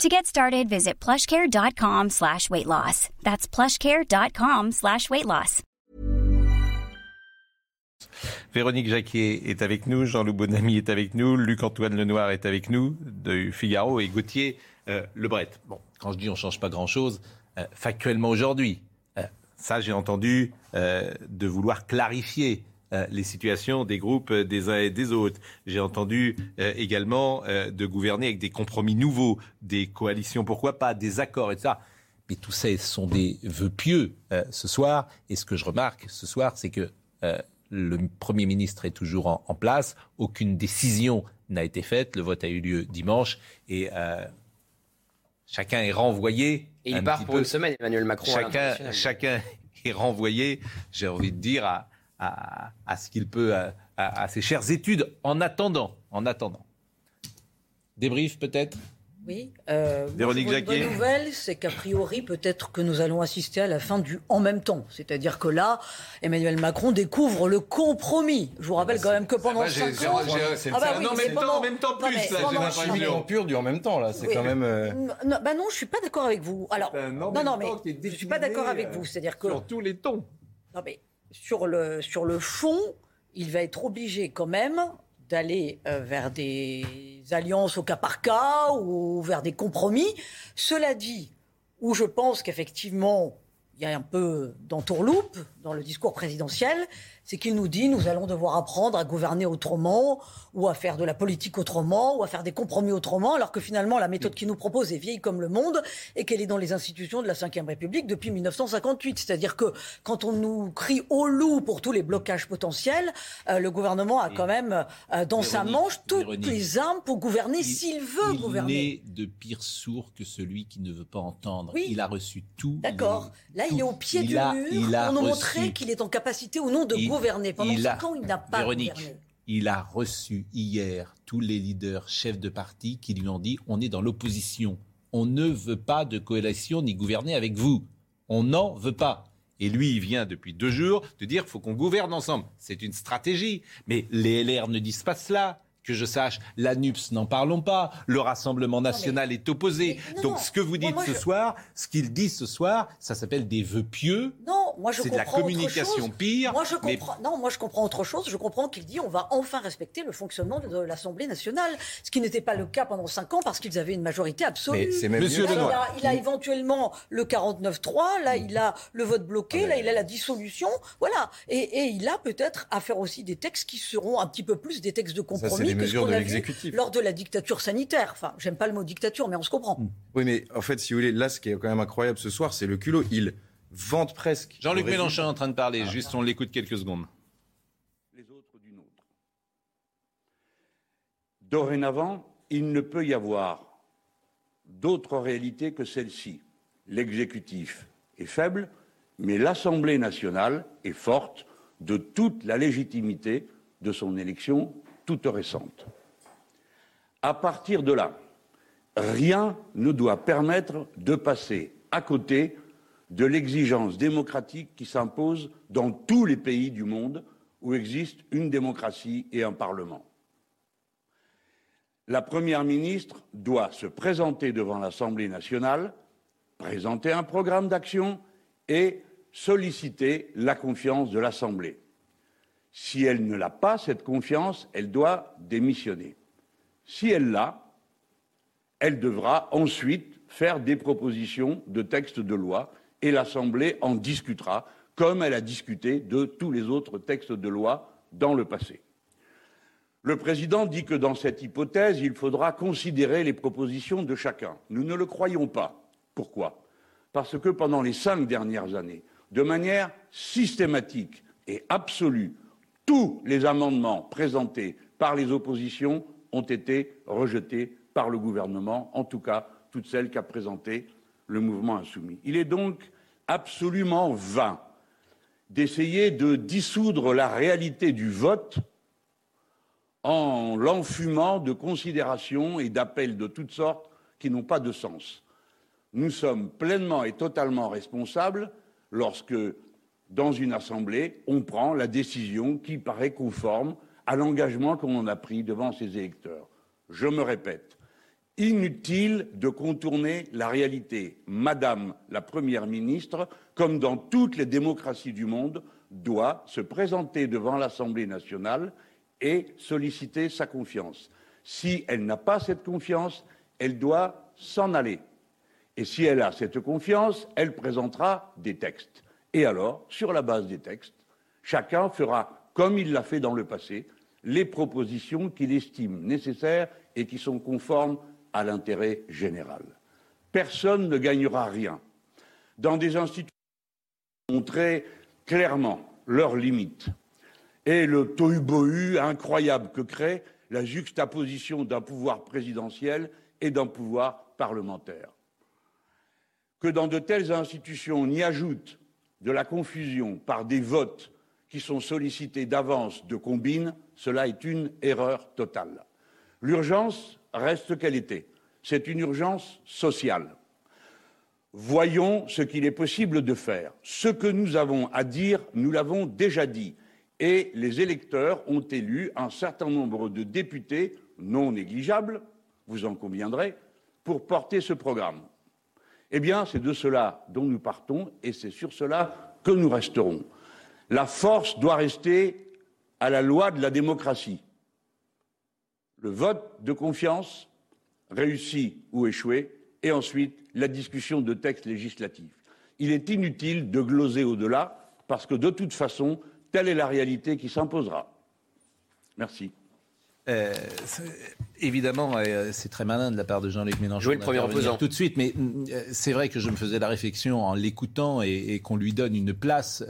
To get started, visit plushcare.com slash weight loss. That's plushcare.com slash weight loss. Véronique Jacquier est avec nous, Jean-Loup Bonamy est avec nous, Luc-Antoine Lenoir est avec nous, de Figaro, et Gauthier euh, Lebret. Bon, quand je dis on ne change pas grand-chose, euh, factuellement aujourd'hui, euh, ça j'ai entendu euh, de vouloir clarifier euh, les situations des groupes euh, des uns et des autres. J'ai entendu euh, également de gouverner avec des compromis nouveaux, des coalitions, pourquoi pas, des accords, etc. Mais tout ça, ce sont des vœux pieux ce soir. Et ce que je remarque ce soir, c'est que le Premier ministre est toujours en, en place. Aucune décision n'a été faite. Le vote a eu lieu dimanche. Et chacun est renvoyé. Et il part pour peu. une semaine, Emmanuel Macron. Chacun, chacun est renvoyé, j'ai envie de dire, à, à- à ce qu'il peut, à, à- à ses chères études, en attendant. En attendant. Débrief peut-être? Oui. euh, Véronique une bonne nouvelle, c'est qu'a priori, peut-être que nous allons assister à la fin du en même temps. C'est-à-dire que là, Emmanuel Macron découvre le compromis. Je vous rappelle quand même que pendant Moi, j'ai- cinq j'ai- ans... j'ai- c'est Ah bah oui, en mais même pendant- temps, en même temps Non, plus, mais là, j'ai l'impression pure du en même temps, là. C'est Oui. quand même. euh, Non, bah non, je suis pas d'accord avec vous. Alors, non, non, mais je suis pas d'accord avec euh, vous. C'est-à-dire que Sur tous les tons. non, mais sur le, sur le fond, il va être obligé quand même d'aller euh, vers des alliances au cas par cas ou vers des compromis. Cela dit, où je pense qu'effectivement, il y a un peu d'entourloupe dans le discours présidentiel, c'est qu'il nous dit nous allons devoir apprendre à gouverner autrement, ou à faire de la politique autrement, ou à faire des compromis autrement, alors que finalement la méthode qu'il nous propose est vieille comme le monde et qu'elle est dans les institutions de la Ve République depuis 1958. C'est-à-dire que quand on nous crie au loup pour tous les blocages potentiels, euh, le gouvernement a quand même euh, dans sa manche toutes Véronique. les armes pour gouverner Il- s'il veut il gouverner. n'est de pire sourd que celui qui ne veut pas entendre. Oui. Il a reçu tout. D'accord. Là, il est au pied Il du a- mur il a pour nous reçu- montrer qu'il est en capacité ou non de Il- gouverner. Pendant il a- ans, il n'a pas Véronique, gouverné. il a reçu hier tous les leaders chefs de parti qui lui ont dit on est dans l'opposition. On ne veut pas de coalition ni gouverner avec vous. On n'en veut pas. Et lui, il vient depuis deux jours de dire faut qu'on gouverne ensemble. C'est une stratégie. Mais les LR ne disent pas cela. Que je sache, l'ANUPS, n'en parlons pas. Le Rassemblement national est opposé. mais non, Donc non. ce que vous dites moi, ce je- soir, ce qu'il dit ce soir, ça s'appelle des vœux pieux. Non, moi je C'est de la comprends autre communication chose. pire, Moi je mais- comprends. Non, moi je comprends autre chose. Je comprends qu'il dit on va enfin respecter le fonctionnement de l'Assemblée nationale, ce qui n'était pas le cas pendant cinq ans parce qu'ils avaient une majorité absolue. Mais c'est même Monsieur Là. Lenoir. il, a, il a éventuellement le 49-3, là il a le vote bloqué, là il a la dissolution, voilà. Et, et il a peut-être à faire aussi des textes qui seront un petit peu plus des textes de compromis mesures de l'exécutif. lors de la dictature sanitaire. Enfin, j'aime pas le mot dictature, mais on se comprend. Oui, mais en fait, si vous voulez, là, ce qui est quand même incroyable ce soir, c'est le culot. Il vante presque. Jean-Luc. Mélenchon est en train de parler. Juste, on l'écoute quelques secondes. les autres d'une autre. Dorénavant, il ne peut y avoir d'autre réalité que celle-ci. L'exécutif est faible, mais l'Assemblée nationale est forte de toute la légitimité de son élection toute récente. À partir de là, rien ne doit permettre de passer à côté de l'exigence démocratique qui s'impose dans tous les pays du monde où existe une démocratie et un Parlement. La Première ministre doit se présenter devant l'Assemblée nationale, présenter un programme d'action et solliciter la confiance de l'Assemblée. Si elle ne l'a pas, cette confiance, elle doit démissionner. Si elle l'a, elle devra ensuite faire des propositions de textes de loi et l'Assemblée en discutera, comme elle a discuté de tous les autres textes de loi dans le passé. Le président dit que dans cette hypothèse, il faudra considérer les propositions de chacun. Nous ne le croyons pas. Pourquoi? Parce que pendant les cinq dernières années, de manière systématique et absolue, tous les amendements présentés par les oppositions ont été rejetés par le gouvernement, en tout cas toutes celles qu'a présentées le mouvement insoumis. Il est donc absolument vain d'essayer de dissoudre la réalité du vote en l'enfumant de considérations et d'appels de toutes sortes qui n'ont pas de sens. Nous sommes pleinement et totalement responsables lorsque, dans une assemblée, on prend la décision qui paraît conforme à l'engagement qu'on a pris devant ses électeurs. Je me répète, inutile de contourner la réalité. Madame la Première ministre, comme dans toutes les démocraties du monde, doit se présenter devant l'Assemblée nationale et solliciter sa confiance. Si elle n'a pas cette confiance, elle doit s'en aller. Et si elle a cette confiance, elle présentera des textes. Et alors, sur la base des textes, chacun fera, comme il l'a fait dans le passé, les propositions qu'il estime nécessaires et qui sont conformes à l'intérêt général. Personne ne gagnera rien. Dans des institutions qui montrent clairement leurs limites et le tohu-bohu incroyable que crée la juxtaposition d'un pouvoir présidentiel et d'un pouvoir parlementaire. Que dans de telles institutions, on y ajoute de la confusion par des votes qui sont sollicités d'avance de combine, cela est une erreur totale. L'urgence reste qu'elle était. C'est une urgence sociale. Voyons ce qu'il est possible de faire. Ce que nous avons à dire, nous l'avons déjà dit. Et les électeurs ont élu un certain nombre de députés non négligeables, vous en conviendrez, pour porter ce programme. Eh bien, c'est de cela dont nous partons et c'est sur cela que nous resterons. La force doit rester à la loi de la démocratie. Le vote de confiance, réussi ou échoué, et ensuite la discussion de textes législatifs. Il est inutile de gloser au-delà, parce que de toute façon, telle est la réalité qui s'imposera. Merci. Euh, évidemment, euh, c'est très malin de la part de Jean-Luc Mélenchon. Jouer le premier opposant. Tout de suite, mais euh, c'est vrai que je me faisais la réflexion en l'écoutant et, qu'on lui donne une place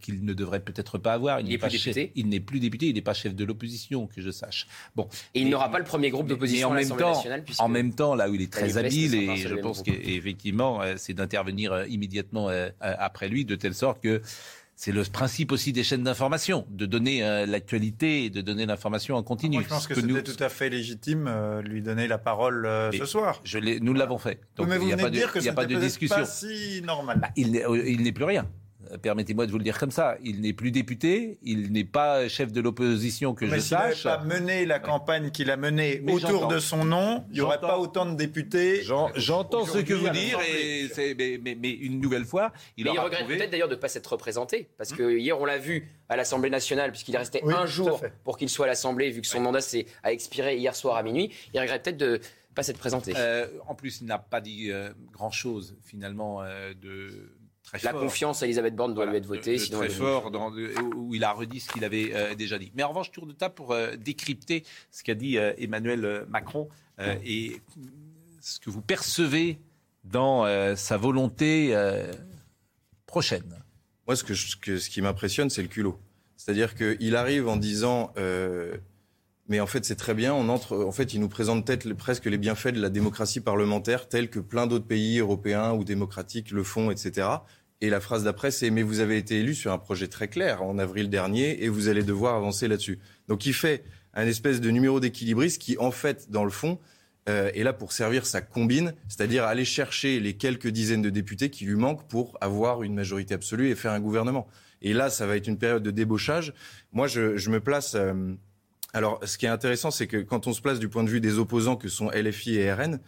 qu'il ne devrait peut-être pas avoir. Il n'est plus député. il n'est plus député, il n'est pas chef de l'opposition, que je sache. Bon. Et il n'aura pas le premier groupe d'opposition en même temps, nationale. En même temps, là où il est très habile, et je pense qu'effectivement, c'est d'intervenir immédiatement après lui, de telle sorte que c'est le principe aussi des chaînes d'information, de donner euh, l'actualité et de donner l'information en continu. Moi, je pense que, c'était nous... tout à fait légitime euh, lui donner la parole euh, ce soir. Je nous l'avons fait. Donc, mais vous il n'y a, pas de, dire que il y a pas de discussion. Pas si normal. Bah, il n'est plus rien. Euh, permettez-moi de vous le dire comme ça, il n'est plus député, il n'est pas chef de l'opposition que je sache. Mais s'il n'avait pas mené la campagne qu'il a menée autour de son nom, il n'y aurait pas autant de députés. J'entends ce que vous dites, mais, une nouvelle fois, il mais il regrette peut-être d'ailleurs de ne pas s'être représenté, parce que hier on l'a vu à l'Assemblée nationale, puisqu'il est resté un jour pour qu'il soit à l'Assemblée, vu que son mandat a expiré hier soir à minuit, il regrette peut-être de pas s'être présenté. Euh, en plus, il n'a pas dit euh, grand-chose finalement de la confiance à Elisabeth Borne doit lui être votée. sinon très fort, dans, où il a redit ce qu'il avait euh, déjà dit. Mais en revanche, tour de table pour euh, décrypter ce qu'a dit euh, Emmanuel Macron et ce que vous percevez dans sa volonté prochaine. Moi, ce, que ce qui m'impressionne, c'est le culot. C'est-à-dire qu'il arrive en disant mais en fait, c'est très bien. On entre, en fait, il nous présente peut-être presque les bienfaits de la démocratie parlementaire, tels que plein d'autres pays européens ou démocratiques le font, etc. Et la phrase d'après, c'est Mais vous avez été élu sur un projet très clair en avril dernier et vous allez devoir avancer là-dessus. Donc il fait un espèce de numéro d'équilibriste qui, en fait, dans le fond, euh, est là pour servir sa combine, c'est-à-dire aller chercher les quelques dizaines de députés qui lui manquent pour avoir une majorité absolue et faire un gouvernement. Et là, ça va être une période de débauchage. Moi, je, je me place. Euh, alors, ce qui est intéressant, c'est que quand on se place du point de vue des opposants que sont LFI et RN,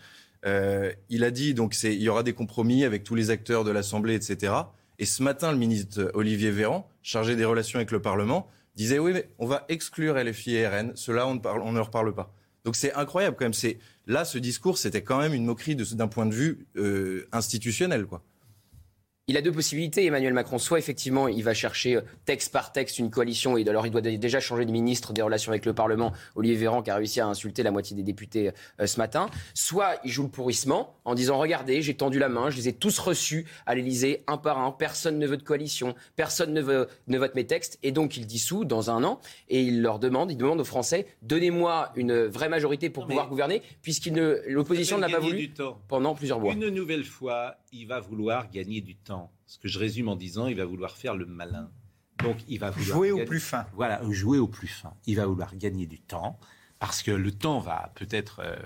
euh, il a dit donc il y aura des compromis avec tous les acteurs de l'Assemblée, etc. Et ce matin, le ministre Olivier Véran, chargé des relations avec le Parlement, disait oui, mais on va exclure LFI et RN. Cela, on ne, parle, on ne reparle pas. Donc c'est incroyable quand même. C'est là, ce discours, c'était quand même une moquerie d'un point de vue euh, institutionnel, quoi il a deux possibilités, Emmanuel Macron. Soit effectivement, il va chercher euh, texte par texte une coalition, et alors il doit déjà changer de ministre des relations avec le Parlement, Olivier Véran, qui a réussi à insulter la moitié des députés euh, ce matin. Soit il joue le pourrissement en disant regardez, j'ai tendu la main, je les ai tous reçus à l'Élysée, un par un, personne ne veut de coalition, personne ne, veut, ne vote mes textes, et donc il dissout dans un an, et il leur demande, il demande aux Français donnez-moi une vraie majorité pour pouvoir gouverner, puisqu'il l'opposition n'a pas voulu pendant plusieurs mois. Une nouvelle fois, il va vouloir gagner du temps. Ce que je résume en disant, il va vouloir faire le malin. Donc il va vouloir Jouer au plus fin. Voilà, jouer au plus fin. Il va vouloir gagner du temps parce que le temps va peut-être euh,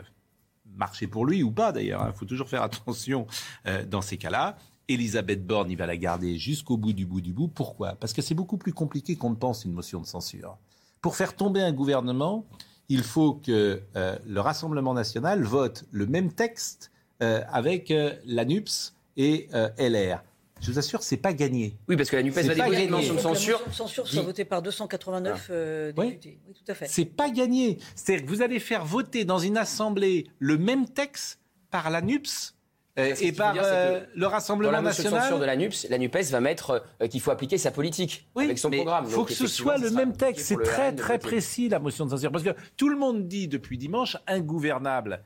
marcher pour lui ou pas d'ailleurs. Il faut toujours faire attention euh, dans ces cas-là. Elisabeth Borne, il va la garder jusqu'au bout du bout du bout. Pourquoi? Parce que c'est beaucoup plus compliqué qu'on ne pense une motion de censure. Pour faire tomber un gouvernement, il faut que euh, le Rassemblement national vote le même texte euh, avec euh, la NUPS et LR. Je vous assure, c'est pas gagné. Oui, parce que la NUPES va déposer une motion de Donc, la censure. motion de censure soit dit- votée par 289 euh, Oui. députés. Oui, tout à fait. C'est pas gagné. C'est-à-dire que vous allez faire voter dans une assemblée le même texte par la NUPS euh, Ce et par dire, euh, le Dans Rassemblement la motion de national. censure de la NUPS, la NUPES va mettre euh, qu'il faut appliquer sa politique Oui, avec son mais programme. Il faut Donc, que ce soit le sera même texte. C'est très très précis la motion de censure parce que tout le monde dit depuis dimanche ingouvernable.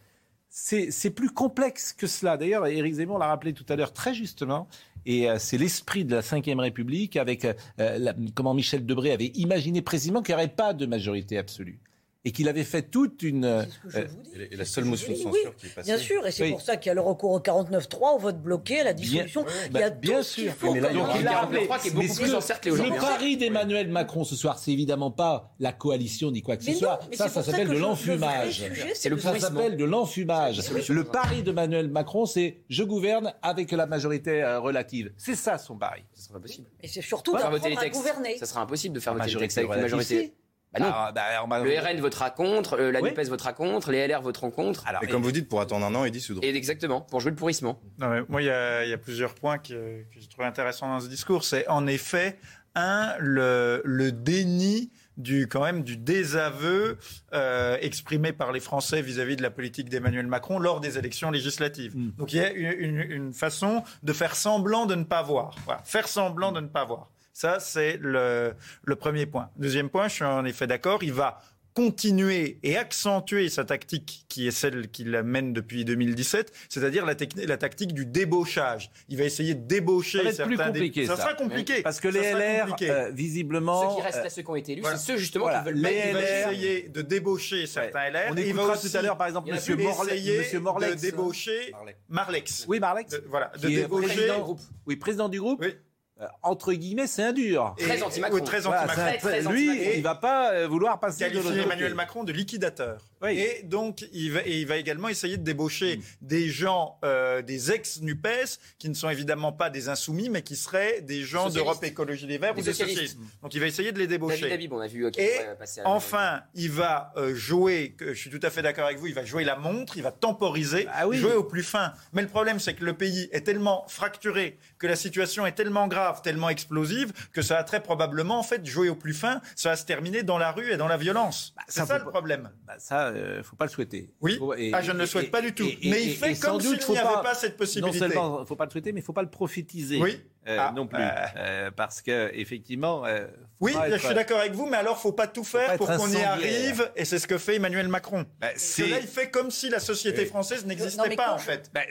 C'est c'est plus complexe que cela. D'ailleurs, Éric Zemmour l'a rappelé tout à l'heure très justement. Et euh, c'est l'esprit de la Ve République avec euh, la- comment Michel Debré avait imaginé précisément qu'il n'y aurait pas de majorité absolue et qu'il avait fait toute une. euh, C'est ce que je vous dis. Et la- la seule motion de censure Oui, qui est passée. Bien sûr, et c'est Oui. pour ça qu'il y a le recours au 49-3, au vote bloqué, à la dissolution. il y a Bah, bien sûr. faut Mais là, comme il y Donc il un a 49.3 rappelé. qui est beaucoup plus ce- encerclé Le aujourd'hui. pari d'Emmanuel Macron ce soir, c'est évidemment pas la coalition ni quoi que ce soit. ça, ça s'appelle de le l'enfumage. le Ça s'appelle de l'enfumage. La. Le pari d'Emmanuel Macron, c'est je gouverne avec la majorité euh, relative. C'est ça son pari. Ce sera pas possible. Et c'est surtout Faire voter les d'apprendre à gouverner. Ça sera impossible de faire voter les Majorité textes avec une relative, majorité. Bah non. Ah, bah, bah, Le RN votera contre, euh, la Oui. NUPES votera contre, les LR voteront contre. alors, Et comme vous dites, pour attendre un an et dissoudre. Et exactement, pour jouer le pourrissement. Non, mais moi, il y, a, il y a plusieurs points que, que je trouve intéressants dans ce discours. C'est en effet, un, le, le déni du, quand même, du désaveu euh, exprimé par les Français vis-à-vis de la politique d'Emmanuel Macron lors des élections législatives. Mm. Donc il y a une, une- une façon de faire semblant de ne pas voir. Voilà, faire semblant de ne pas voir. Ça, c'est le, le premier point. Deuxième point, je suis en effet d'accord, il va continuer et accentuer sa tactique qui est celle qu'il mène depuis 2017, c'est-à-dire la, tactique du débauchage. Il va essayer de débaucher Ça va être plus certains... dé- compliqué, ça. sera compliqué. parce que les LR, euh, visiblement. Ceux qui restent euh, là, ceux qui ont été élus, voilà. c'est ceux justement Voilà. qui veulent Les il va essayer de débaucher certains LR. on et il va écoutera aussi tout à l'heure, par exemple, Monsieur, plus. Morle- essayer Monsieur Morlex. de débaucher. Marlex. Oui, Marlex. De- voilà, de débaucher... président du groupe. Oui, président du groupe. Oui. Euh, entre guillemets, c'est un dur. Et- Très anti-Macron. oui, très anti-Macron. Très, très lui, anti-Macron. il va pas euh, vouloir passer de. Emmanuel Macron de liquidateur. Oui. Et donc, il va, et il va également essayer de débaucher Mm. des gens, euh, des ex-NUPES, qui ne sont évidemment pas des insoumis, mais qui seraient des gens d'Europe Écologie Les Verts Des ou des socialistes. socialistes. Donc, il va essayer de les David débaucher. On a vu Et à Enfin, il va euh, jouer, que je suis tout à fait d'accord avec vous, il va jouer la montre, il va temporiser, Ah oui. jouer au plus fin. Mais le problème, c'est que le pays est tellement fracturé, que la situation est tellement grave, tellement explosive, que ça va très probablement, en fait, jouer au plus fin, ça va se terminer dans la rue et dans la violence. Bah, c'est ça, le problème. Bah, ça, euh, faut pas le souhaiter. Oui. Faut- et- ah, je ne le et- souhaite pas du tout. et- et- mais il fait comme s'il faut n'y avait pas cette Non possibilité. seulement, faut pas le souhaiter, mais il faut pas le prophétiser. Oui. euh, Ah, non plus, euh. Euh, parce que effectivement. euh, Oui, pas je suis d'accord avec vous, mais alors faut pas tout pas faire pour qu'on y arrive, et c'est ce que fait Emmanuel Macron. Bah, c'est, là, il fait comme si la société Oui. française Non, n'existait pas, en je- fait. bah,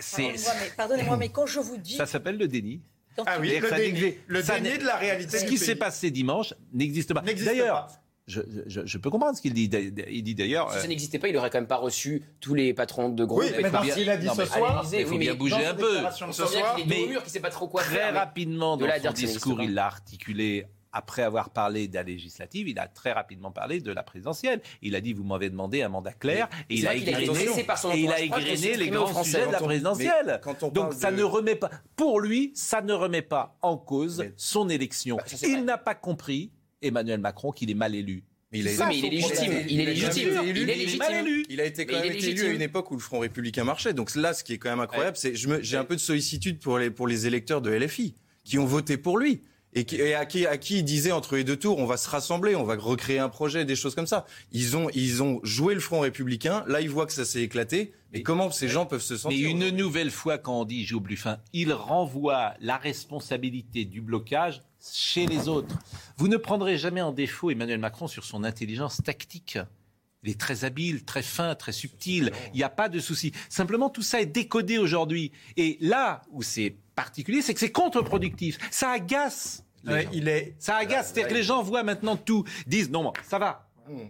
Pardonnez-moi, mais, quand je vous dis... ça s'appelle le déni. Ah oui, le déni, de la réalité Ce du qui s'est passé dimanche n'existe pas. N'existe D'ailleurs, pas. Je, je- je peux comprendre ce qu'il dit. Il dit d'ailleurs. Si euh, ça n'existait pas, il aurait quand même pas reçu tous les patrons de groupe. Oui, mais dans Marty. ce qu'il a dit Non, ce soir, il faut oui, bien bouger un peu. ce soir, qu'il est mais mur, qu'il sait pas trop quoi Très faire. rapidement, de dans son discours, il l'a articulé. Après avoir parlé de la législative, il a très rapidement parlé de la présidentielle. Il a dit Vous m'avez demandé un mandat clair. Et il a son et il a les grands Français. sujets de la Quand on- présidentielle. mais quand on Donc ça de- ne remet pas. Pour lui, ça ne remet pas en cause Mais- son élection. Bah, il n'a pas compris, Emmanuel Macron, qu'il est mal élu. Mais il a Oui, été- mais il est légitime. Il est légitime. été élu, Il est il est légitime. mal élu. Il a été quand même est élu à une époque où le Front républicain marchait. Donc là, ce qui est quand même incroyable, c'est je me- j'ai un peu de sollicitude pour les pour les électeurs de LFI qui ont voté pour lui et, qui, et à qui à qui il disait entre les deux tours, on va se rassembler, on va recréer un projet, des choses comme ça. Ils ont ils ont joué le Front républicain. Là, ils voient que ça s'est éclaté. Mais Mais- comment ces gens peuvent se Mais sentir une nouvelle fois, quand on dit joue au plus fin, il renvoie la responsabilité du blocage chez les autres. Vous ne prendrez jamais en défaut Emmanuel Macron sur son intelligence tactique. Il est très habile, très fin, très subtil. Il n'y a pas de souci. Simplement, tout ça est décodé aujourd'hui. Et là où c'est particulier, c'est que c'est contre-productif. Ça agace. Ouais, il est Ça agace. C'est-à-dire que les gens voient maintenant tout, disent non, ça va.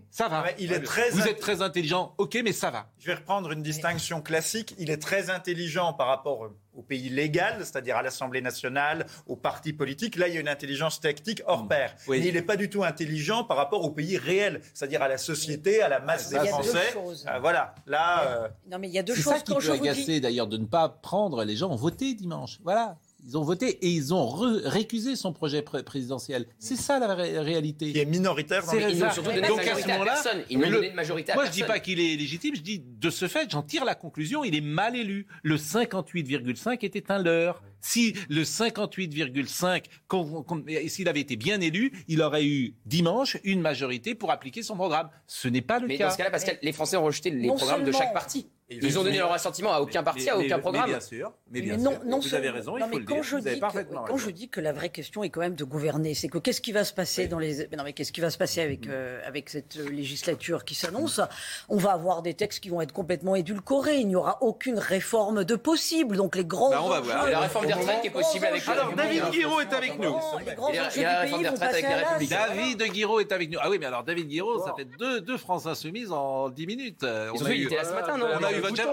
Ça va. Ouais, il est très Vous êtes très intelligent, ok, mais ça va. Je vais reprendre une distinction classique. Il est très intelligent par rapport au- pays légal, c'est-à-dire à l'Assemblée nationale, aux partis politiques. Là, il y a une intelligence tactique hors pair. Mm. Oui. Mais il n'est pas du tout intelligent par rapport au pays réel, c'est-à-dire à la société, à la masse des Français. Euh, voilà. Là, euh, Non, mais il y a deux C'est choses. ça qui peut agacer d'ailleurs de ne pas prendre. Les gens ont voté dimanche. Voilà. Ils ont voté et ils ont récusé son projet pré- présidentiel. C'est ça la ré- réalité. qui est minoritaire dans C'est le Ils ça. n'ont surtout donné Donc, à ce moment-là, n'ont le- donné de majorité à Moi, je personne. dis pas qu'il est légitime, je dis de ce fait, j'en tire la conclusion, il est mal élu. Le 58,5 était un leurre. Si le 58,5, qu'on- qu'on- et s'il avait été bien élu, il aurait eu dimanche une majorité pour appliquer son programme. Ce n'est pas le Mais cas. dans ce cas-là, parce que les Français ont rejeté les Non programmes de chaque parti. Ils ont donné leur assentiment à aucun parti, à Mais- aucun mais- programme. Mais bien sûr, mais bien Mais non, sûr. non vous avez raison, il non, faut mais le quand dire. Je dis que, quand raison. je dis que la vraie question est quand même de gouverner, c'est que qu'est-ce qui va se passer dans les mais non mais qu'est-ce qui va se passer avec euh, avec cette euh, législature qui s'annonce? On va avoir des textes qui vont être complètement édulcorés. Il n'y aura aucune réforme de possible. Donc les grands Bah, on va voir. La réforme des retraites qui est possible avec Alors, David Guiraud est avec nous. Les grands enjeux du pays vont passer à. David Guiraud est avec nous. Ah oui, mais alors David Guiraud, ça fait deux, deux France Insoumises en 10 minutes. Ils ont a eu- ce matin, non?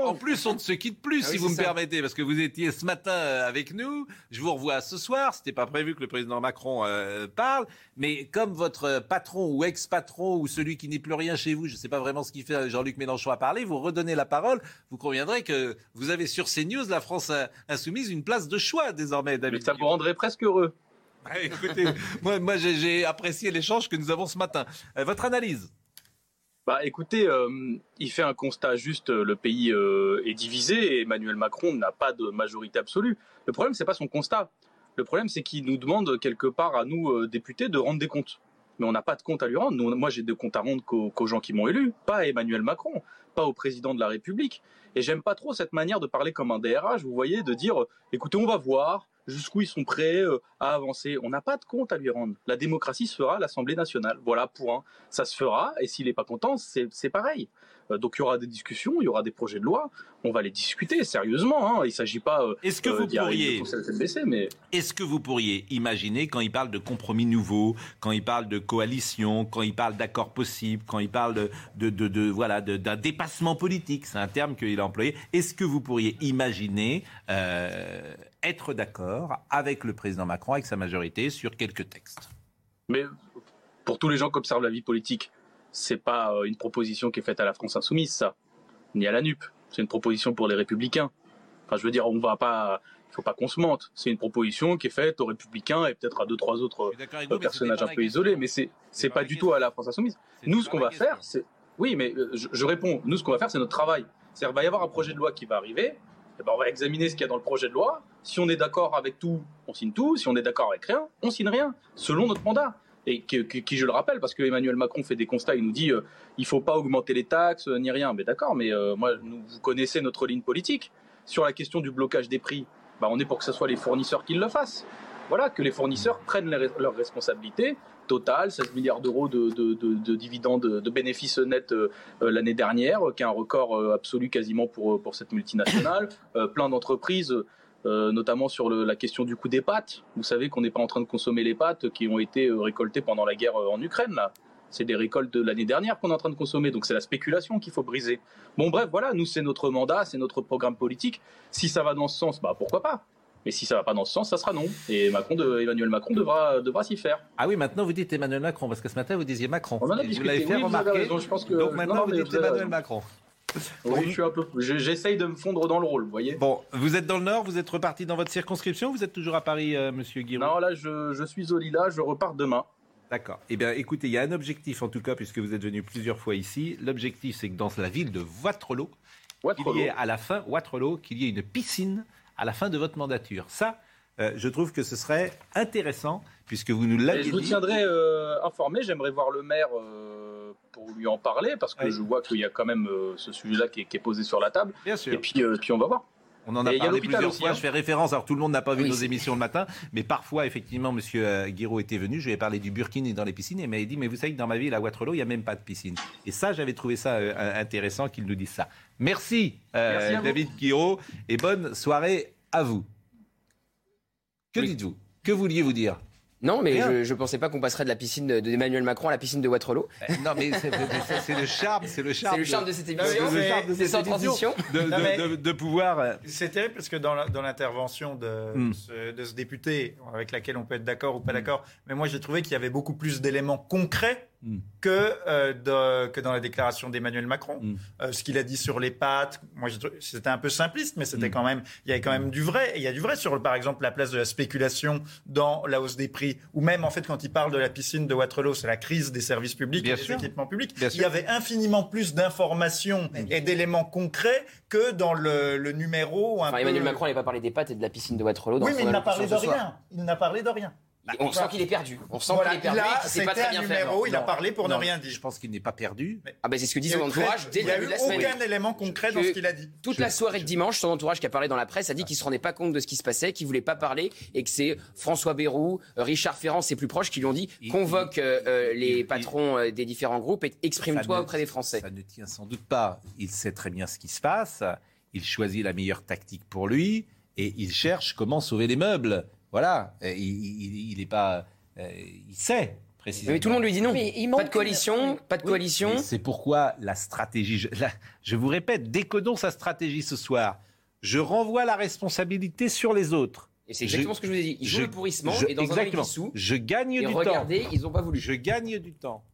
En plus, on ne se quitte plus, Ah si oui, vous me ça. permettez, parce que vous étiez ce matin euh, avec nous. Je vous revois ce soir. C'était pas prévu que le président Macron euh, parle, mais comme votre patron ou ex-patron ou celui qui n'est plus rien chez vous, je ne sais pas vraiment ce qu'il fait, Jean-Luc Mélenchon a parlé, vous redonnez la parole. Vous conviendrez que vous avez sur CNews la France insoumise une place de choix désormais, David. Mais ça vous rendrait presque heureux. Ah, écoutez, moi, j'ai apprécié l'échange que nous avons ce matin. Euh, votre analyse? Bah, écoutez, euh, il fait un constat juste. euh, Le pays euh, est divisé et Emmanuel Macron n'a pas de majorité absolue. Le problème, c'est pas son constat. Le problème, c'est qu'il nous demande quelque part à nous députés de rendre des comptes. Mais on n'a pas de compte à lui rendre. Moi, j'ai des comptes à rendre qu'aux gens qui m'ont élu, pas à Emmanuel Macron, pas au président de la République. Et j'aime pas trop cette manière de parler comme un DRH, vous voyez, de dire, écoutez, on va voir jusqu'où ils sont prêts euh, à avancer. On n'a pas de compte à lui rendre. La démocratie se fera à l'Assemblée nationale. Voilà, point. Ça se fera. Et s'il n'est pas content, c'est c'est pareil. Euh, donc il y aura des discussions, il y aura des projets de loi. On va les discuter sérieusement. Hein. Il ne s'agit pas euh, Est-ce que euh, vous pourriez, mais est-ce que vous pourriez imaginer quand il parle de compromis nouveaux, quand il parle de coalition, quand il parle d'accords possibles, quand il parle de, de, de- de- voilà d'un dépassement politique, c'est un terme qu'il a employé. Est-ce que vous pourriez imaginer euh, être d'accord avec le président Macron, avec sa majorité, sur quelques textes? Mais pour tous les gens qui observent la vie politique, c'est pas euh, une proposition qui est faite à la France insoumise, ça, ni à la NUP. C'est une proposition pour les Républicains. Enfin, je veux dire, on va pas, il faut pas qu'on se mente. C'est une proposition qui est faite aux Républicains et peut-être à deux trois autres euh, personnages un peu isolés, mais c'est c'est pas du tout à la France insoumise. Nous, ce qu'on va faire, c'est oui, mais euh, je, je réponds. Nous, ce qu'on va faire, c'est notre travail. C'est-à-dire, va y avoir un projet de loi qui va arriver. Eh ben, on va examiner ce qu'il y a dans le projet de loi. Si on est d'accord avec tout, on signe tout. Si on est d'accord avec rien, on signe rien, selon notre mandat. Et qui, je le rappelle, parce que Emmanuel Macron fait des constats, il nous dit euh, il faut pas augmenter les taxes euh, ni rien. Mais d'accord, mais euh, moi, vous connaissez notre ligne politique sur la question du blocage des prix. Bah, on est pour que ce soit les fournisseurs qui le fassent. Voilà, que les fournisseurs prennent les- leurs responsabilités. Total, 16 milliards d'euros de, de- de- de dividendes, de bénéfices nets euh, l'année dernière, qui est un record absolu quasiment pour, pour cette multinationale. Plein d'entreprises, euh, notamment sur le- la question du coût des pâtes. Vous savez qu'on n'est pas en train de consommer les pâtes qui ont été euh, récoltées pendant la guerre euh, en Ukraine, là. C'est des récoltes de l'année dernière qu'on est en train de consommer, donc c'est la spéculation qu'il faut briser. Bon, bref, voilà, nous, c'est notre mandat, c'est notre programme politique. Si ça va dans ce sens, bah pourquoi pas Mais si ça va pas dans ce sens, ça sera non. Et Macron de- Emmanuel Macron devra, devra s'y faire. Ah oui, maintenant vous dites Emmanuel Macron, parce que ce matin vous disiez Macron. On en a Et vous discuté. l'avez fait Oui, remarquer. raison, je pense que- Donc maintenant non, vous dites vous Emmanuel raison. Macron. Oui, je suis un peu, je- j'essaye de me fondre dans le rôle, vous voyez. Bon, vous êtes dans le Nord, vous êtes reparti dans votre circonscription, vous êtes toujours à Paris, euh, Monsieur Guiraud? Non, là, je, je suis au Lila, je repars demain. D'accord. Eh bien, écoutez, il y a un objectif en tout cas, puisque vous êtes venu plusieurs fois ici. L'objectif, c'est que dans la ville de Waterloo, qu'il y ait à la fin, Waterloo, qu'il y ait une piscine à la fin de votre mandature. Ça, euh, je trouve que ce serait intéressant, puisque vous nous l'avez je vous dit. tiendrai euh, informé. J'aimerais voir le maire euh, pour lui en parler parce que Oui. je vois qu'il y a quand même ce sujet-là qui, est- qui est posé sur la table. Bien sûr. Et puis, puis on va voir. On en a Et parlé plusieurs aussi, fois. hein. Je fais référence. Alors tout le monde n'a pas vu Oui, nos émissions le matin, mais parfois effectivement, Monsieur Guiraud était venu. Je lui ai parlé du Burkini dans les piscines et il m'avait dit mais vous savez que dans ma ville à Waterloo, il n'y a même pas de piscine. Et ça, j'avais trouvé ça euh, intéressant qu'il nous dise ça. Merci, euh, Merci. David Guiraud et bonne soirée à vous. Que Oui. dites-vous? Que vouliez-vous dire? Non, mais Rien. je ne pensais pas qu'on passerait de la piscine de- d'Emmanuel Macron à la piscine de Waterloo. Euh, Non, mais c'est le charme, c'est le charme. C'est le charme de cette émission. c'est- le charme de C'est cette sans transition. de, de- Non, mais- de- de pouvoir. euh, C'est terrible parce que dans l'intervention de, Hmm. ce, de ce député, avec laquelle on peut être d'accord ou pas Hmm. d'accord, mais moi j'ai trouvé qu'il y avait beaucoup plus d'éléments concrets Que, euh, de- que dans la déclaration d'Emmanuel Macron. Hmm. Euh, ce qu'il a dit sur les pâtes, moi c'était un peu simpliste, mais c'était Hmm. quand même, il y avait quand même du vrai. Et il y a du vrai sur, par exemple, la place de la spéculation dans la hausse des prix, ou même en fait quand il parle de la piscine de Waterloo, c'est la crise des services publics Bien et des équipements publics. Bien il y sûr. avait infiniment plus d'informations et d'éléments concrets que dans le, le numéro. Un Enfin, peu- Emmanuel Macron n'avait pas parlé des pâtes et de la piscine de Waterloo. Dans oui, mais il n'a parlé de rien. Il n'a parlé de rien. On sent qu'il est perdu. On sent Voilà, qu'il est perdu là, et qu'il sait pas c'était très un bien faire. numéro, il a parlé pour ne non, rien Je dire. pense qu'il n'est pas perdu. Ah ben c'est ce que dit Il son a entourage dès il le a début de la semaine. aucun élément concret dans ce qu'il a dit. Toute la soirée de dimanche, son entourage qui a parlé dans la presse a dit qu'il se rendait pas compte de ce qui se passait, qu'il voulait pas parler et que c'est François Bayrou, euh, Richard Ferrand, ses plus proches, qui lui ont dit Il- convoque euh, euh, il- les il- patrons des différents groupes et exprime-toi auprès des Français. Ça ne tient sans doute pas. Il sait très bien ce qui se passe. Il choisit la meilleure tactique pour lui et il cherche comment sauver les meubles. Voilà. Il n'est pas. euh, il sait précisément. Mais tout le monde lui dit non. Mais il Pas manque de coalition, une- pas de Oui, coalition. mais C'est pourquoi la stratégie. Je, je vous répète, décodons sa stratégie ce soir. Je renvoie la responsabilité sur les autres. Et c'est exactement Je- ce que je vous ai dit. Ils jouent Je- le pourrissement je- et dans exactement. un sous. Je gagne Et du temps. regardez, ils n'ont pas voulu. Je gagne du temps.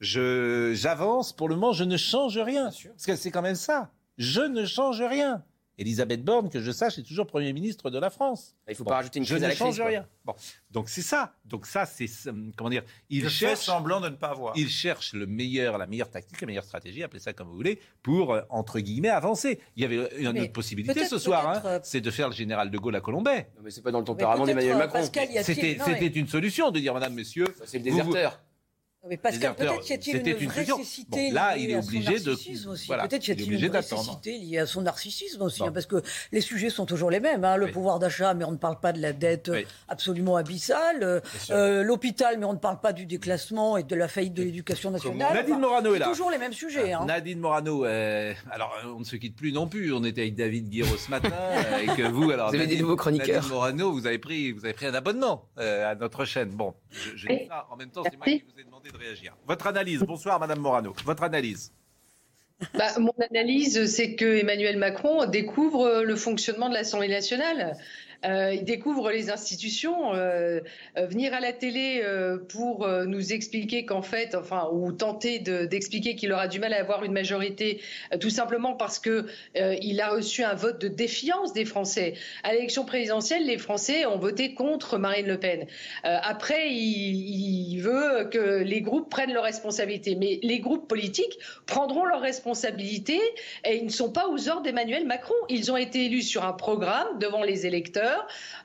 Je j'avance. Pour le moment, je ne change rien. Parce que c'est quand même ça. Je ne change rien. Elisabeth Borne, que je sache, est toujours Premier ministre de la France. Il faut Bon, pas rajouter une je crise ne à la crise. change rien. Bon. Donc c'est ça. Donc ça, c'est euh, comment dire Il cherche, semblant de ne pas voir. il cherche le meilleur, la meilleure tactique, la meilleure stratégie, appelez ça comme vous voulez, pour euh, entre guillemets avancer. Il y avait une Mais autre possibilité ce soir, hein, euh, c'est de faire le général de Gaulle à Colombay. Non, mais c'est pas dans le tempérament d'Emmanuel euh, Macron. Pascal, y a-t-il- C'était une solution de dire, Madame, Monsieur, C'est le Vous- vous- déserteur. Mais Pascal, Déserteur, peut-être y a-t-il une, une vraie solution. cécité Bon, là, liée il est à son obligé de- narcissisme aussi. voilà, peut-être y a-t-il une vraie cécité liée à son narcissisme aussi, Bon. hein, parce que les sujets sont toujours les mêmes. hein, le Oui. pouvoir d'achat, mais on ne parle pas de la dette euh, Oui. absolument abyssale. euh, euh, L'hôpital, mais on ne parle pas du déclassement et de la faillite de l'éducation nationale. Nadine Enfin, Morano est c'est là. toujours les mêmes sujets. hein. Nadine Morano, euh, alors on ne se quitte plus non plus. On était avec David Guiraud ce matin, et que vous, alors Vous avez des Nadine- nouveaux chroniqueurs. Nadine Morano, vous avez pris, vous avez pris un abonnement euh, à notre chaîne. Bon, je, je dis Oui. ça en même temps, c'est moi qui vous ai demandé Votre analyse. Bonsoir, Madame Morano. Votre analyse. Bah, mon analyse, c'est que Emmanuel Macron découvre le fonctionnement de l'Assemblée nationale. Euh, il découvre les institutions. Euh, euh, venir à la télé euh, pour nous expliquer qu'en fait, enfin, ou tenter de- d'expliquer qu'il aura du mal à avoir une majorité, tout simplement parce que il a reçu un vote de défiance des Français. À l'élection présidentielle, les Français ont voté contre Marine Le Pen. Après, il, il veut que les groupes prennent leurs responsabilités, mais les groupes politiques prendront leurs responsabilités et ils ne sont pas aux ordres d'Emmanuel Macron. Ils ont été élus sur un programme devant les électeurs.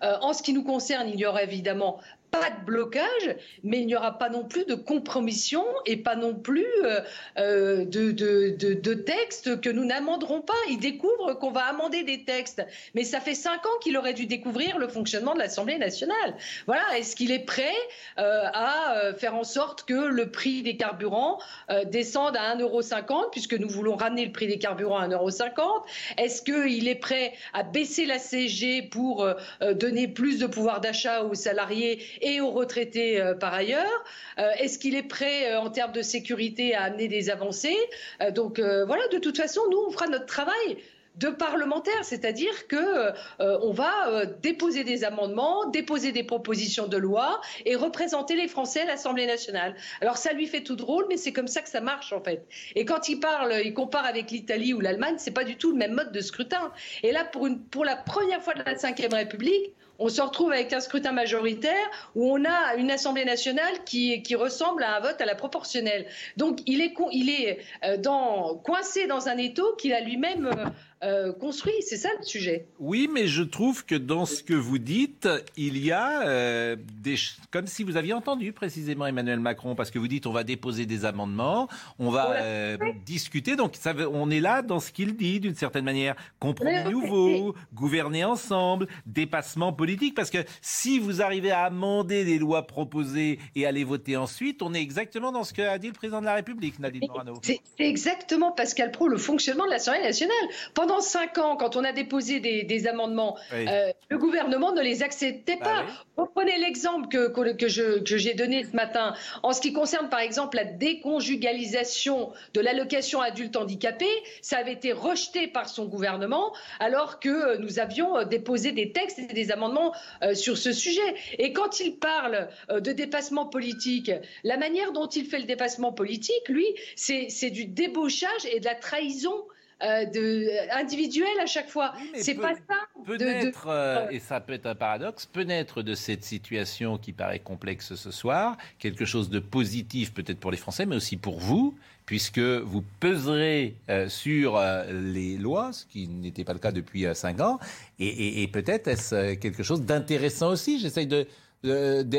Euh, en ce qui nous concerne, il y aura évidemment pas de blocage, mais il n'y aura pas non plus de compromission et pas non plus euh, euh, de, de, textes que nous n'amenderons pas. Il découvre qu'on va amender des textes, mais ça fait cinq ans qu'il aurait dû découvrir le fonctionnement de l'Assemblée nationale. Voilà, est-ce qu'il est prêt euh, à faire en sorte que le prix des carburants descende à 1,50€, puisque nous voulons ramener le prix des carburants à 1,50€. Est-ce qu'il est prêt à baisser la CSG pour donner plus de pouvoir d'achat aux salariés et aux retraités euh, par ailleurs Euh, Est-ce qu'il est prêt euh, en termes de sécurité à amener des avancées? Donc voilà, de toute façon, nous, on fera notre travail de parlementaires, c'est-à-dire que on va déposer des amendements, déposer des propositions de loi et représenter les Français à l'Assemblée nationale. Alors ça lui fait tout drôle, mais c'est comme ça que ça marche en fait. Et quand il parle, il compare avec l'Italie ou l'Allemagne, c'est pas du tout le même mode de scrutin. Et là, pour la première fois de la Ve République, on se retrouve avec un scrutin majoritaire où on a une Assemblée nationale qui, qui ressemble à un vote à la proportionnelle. Donc il est, il est euh, dans, coincé dans un étau qu'il a lui-même euh, construit. C'est ça le sujet. Oui, mais je trouve que dans ce que vous dites, il y a euh, des comme si vous aviez entendu précisément Emmanuel Macron, parce que vous dites on va déposer des amendements, on va euh, discuter. Donc ça on est là dans ce qu'il dit d'une certaine manière. Compromis nouveau, gouverner ensemble, dépassement politique. Parce que si vous arrivez à amender des lois proposées et à les voter ensuite, on est exactement dans ce qu'a dit le président de la République, Nadine Morano. C'est c'est exactement Pascal Pro le fonctionnement de l'Assemblée nationale. Pendant pendant cinq ans, quand on a déposé des, amendements, euh, le gouvernement ne les acceptait pas. Reprenez l'exemple que, que, j'ai donné ce matin. En ce qui concerne, par exemple, la déconjugalisation de l'allocation adulte handicapé, ça avait été rejeté par son gouvernement, alors que nous avions déposé des textes et des amendements sur ce sujet. Et quand il parle de dépassement politique, la manière dont il fait le dépassement politique, lui, c'est du débauchage et de la trahison euh, de, individuelle à chaque fois. c'est pas ça. Peut naître, euh, et ça peut être un paradoxe, peut naître de cette situation qui paraît complexe ce soir, quelque chose de positif peut-être pour les Français, mais aussi pour vous, puisque vous peserez euh, sur les lois, ce qui n'était pas le cas depuis cinq ans, et, et peut-être est-ce quelque chose d'intéressant aussi? J'essaye de,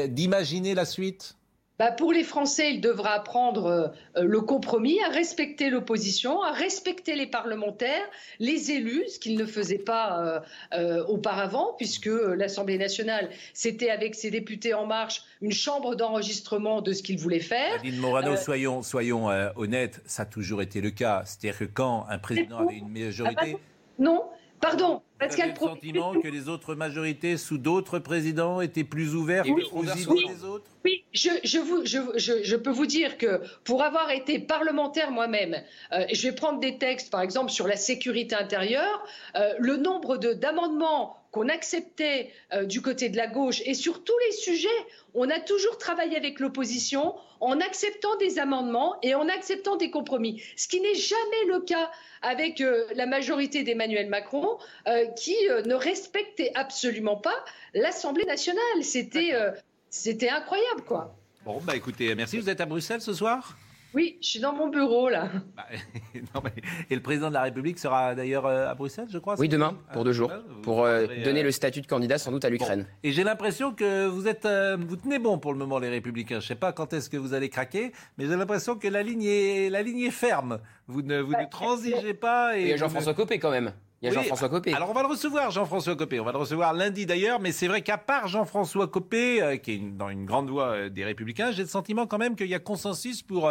d'imaginer la suite. Bah, pour les Français, il devra apprendre euh, le compromis, à respecter l'opposition, à respecter les parlementaires, les élus, ce qu'ils ne faisaient pas euh, euh, auparavant, puisque l'Assemblée nationale, c'était avec ses députés en marche une chambre d'enregistrement de ce qu'ils voulaient faire. Nadine Morano, soyons, soyons honnêtes, ça a toujours été le cas. C'est-à-dire que quand un président avait une majorité... Ah bah non, Pardon, Pascal Pro. le sentiment que les autres majorités sous d'autres présidents étaient plus ouvertes aux idées des autres? Oui, je, vous, je, peux vous dire que pour avoir été parlementaire moi-même, euh, je vais prendre des textes, par exemple, sur la sécurité intérieure, euh, le nombre d'amendements qu'on acceptait euh, du côté de la gauche et sur tous les sujets, on a toujours travaillé avec l'opposition en acceptant des amendements et en acceptant des compromis, ce qui n'est jamais le cas avec euh, la majorité d'Emmanuel Macron, euh, qui ne respectait absolument pas l'Assemblée nationale. C'était c'était incroyable, quoi. Bon, bah écoutez, merci. Vous êtes à Bruxelles ce soir? Oui, je suis dans mon bureau là. Bah, et le président de la République sera d'ailleurs euh, à Bruxelles, je crois Oui, demain, pour deux jours, pour euh, donner euh, le statut de candidat sans doute à l'Ukraine. Et j'ai l'impression que vous êtes, vous tenez bon pour le moment les Républicains. Je ne sais pas quand est-ce que vous allez craquer, mais j'ai l'impression que la ligne est, la ligne est ferme. Vous ne, vous ne transigez pas. Et, Jean-François Copé quand même. Il y a Jean-François Copé. Alors on va le recevoir, Jean-François Copé. On va le recevoir lundi d'ailleurs, mais c'est vrai qu'à part Jean-François Copé, qui est dans une grande voix des Républicains, j'ai le sentiment quand même qu'il y a consensus pour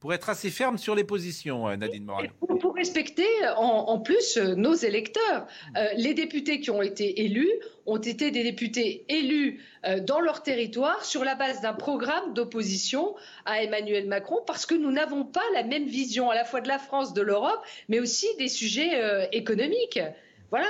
pour être assez ferme sur les positions, euh, Nadine Morano. Pour, respecter en, plus euh, nos électeurs. Euh, les députés qui ont été élus ont été des députés élus dans leur territoire sur la base d'un programme d'opposition à Emmanuel Macron parce que nous n'avons pas la même vision à la fois de la France, de l'Europe, mais aussi des sujets économiques. Voilà.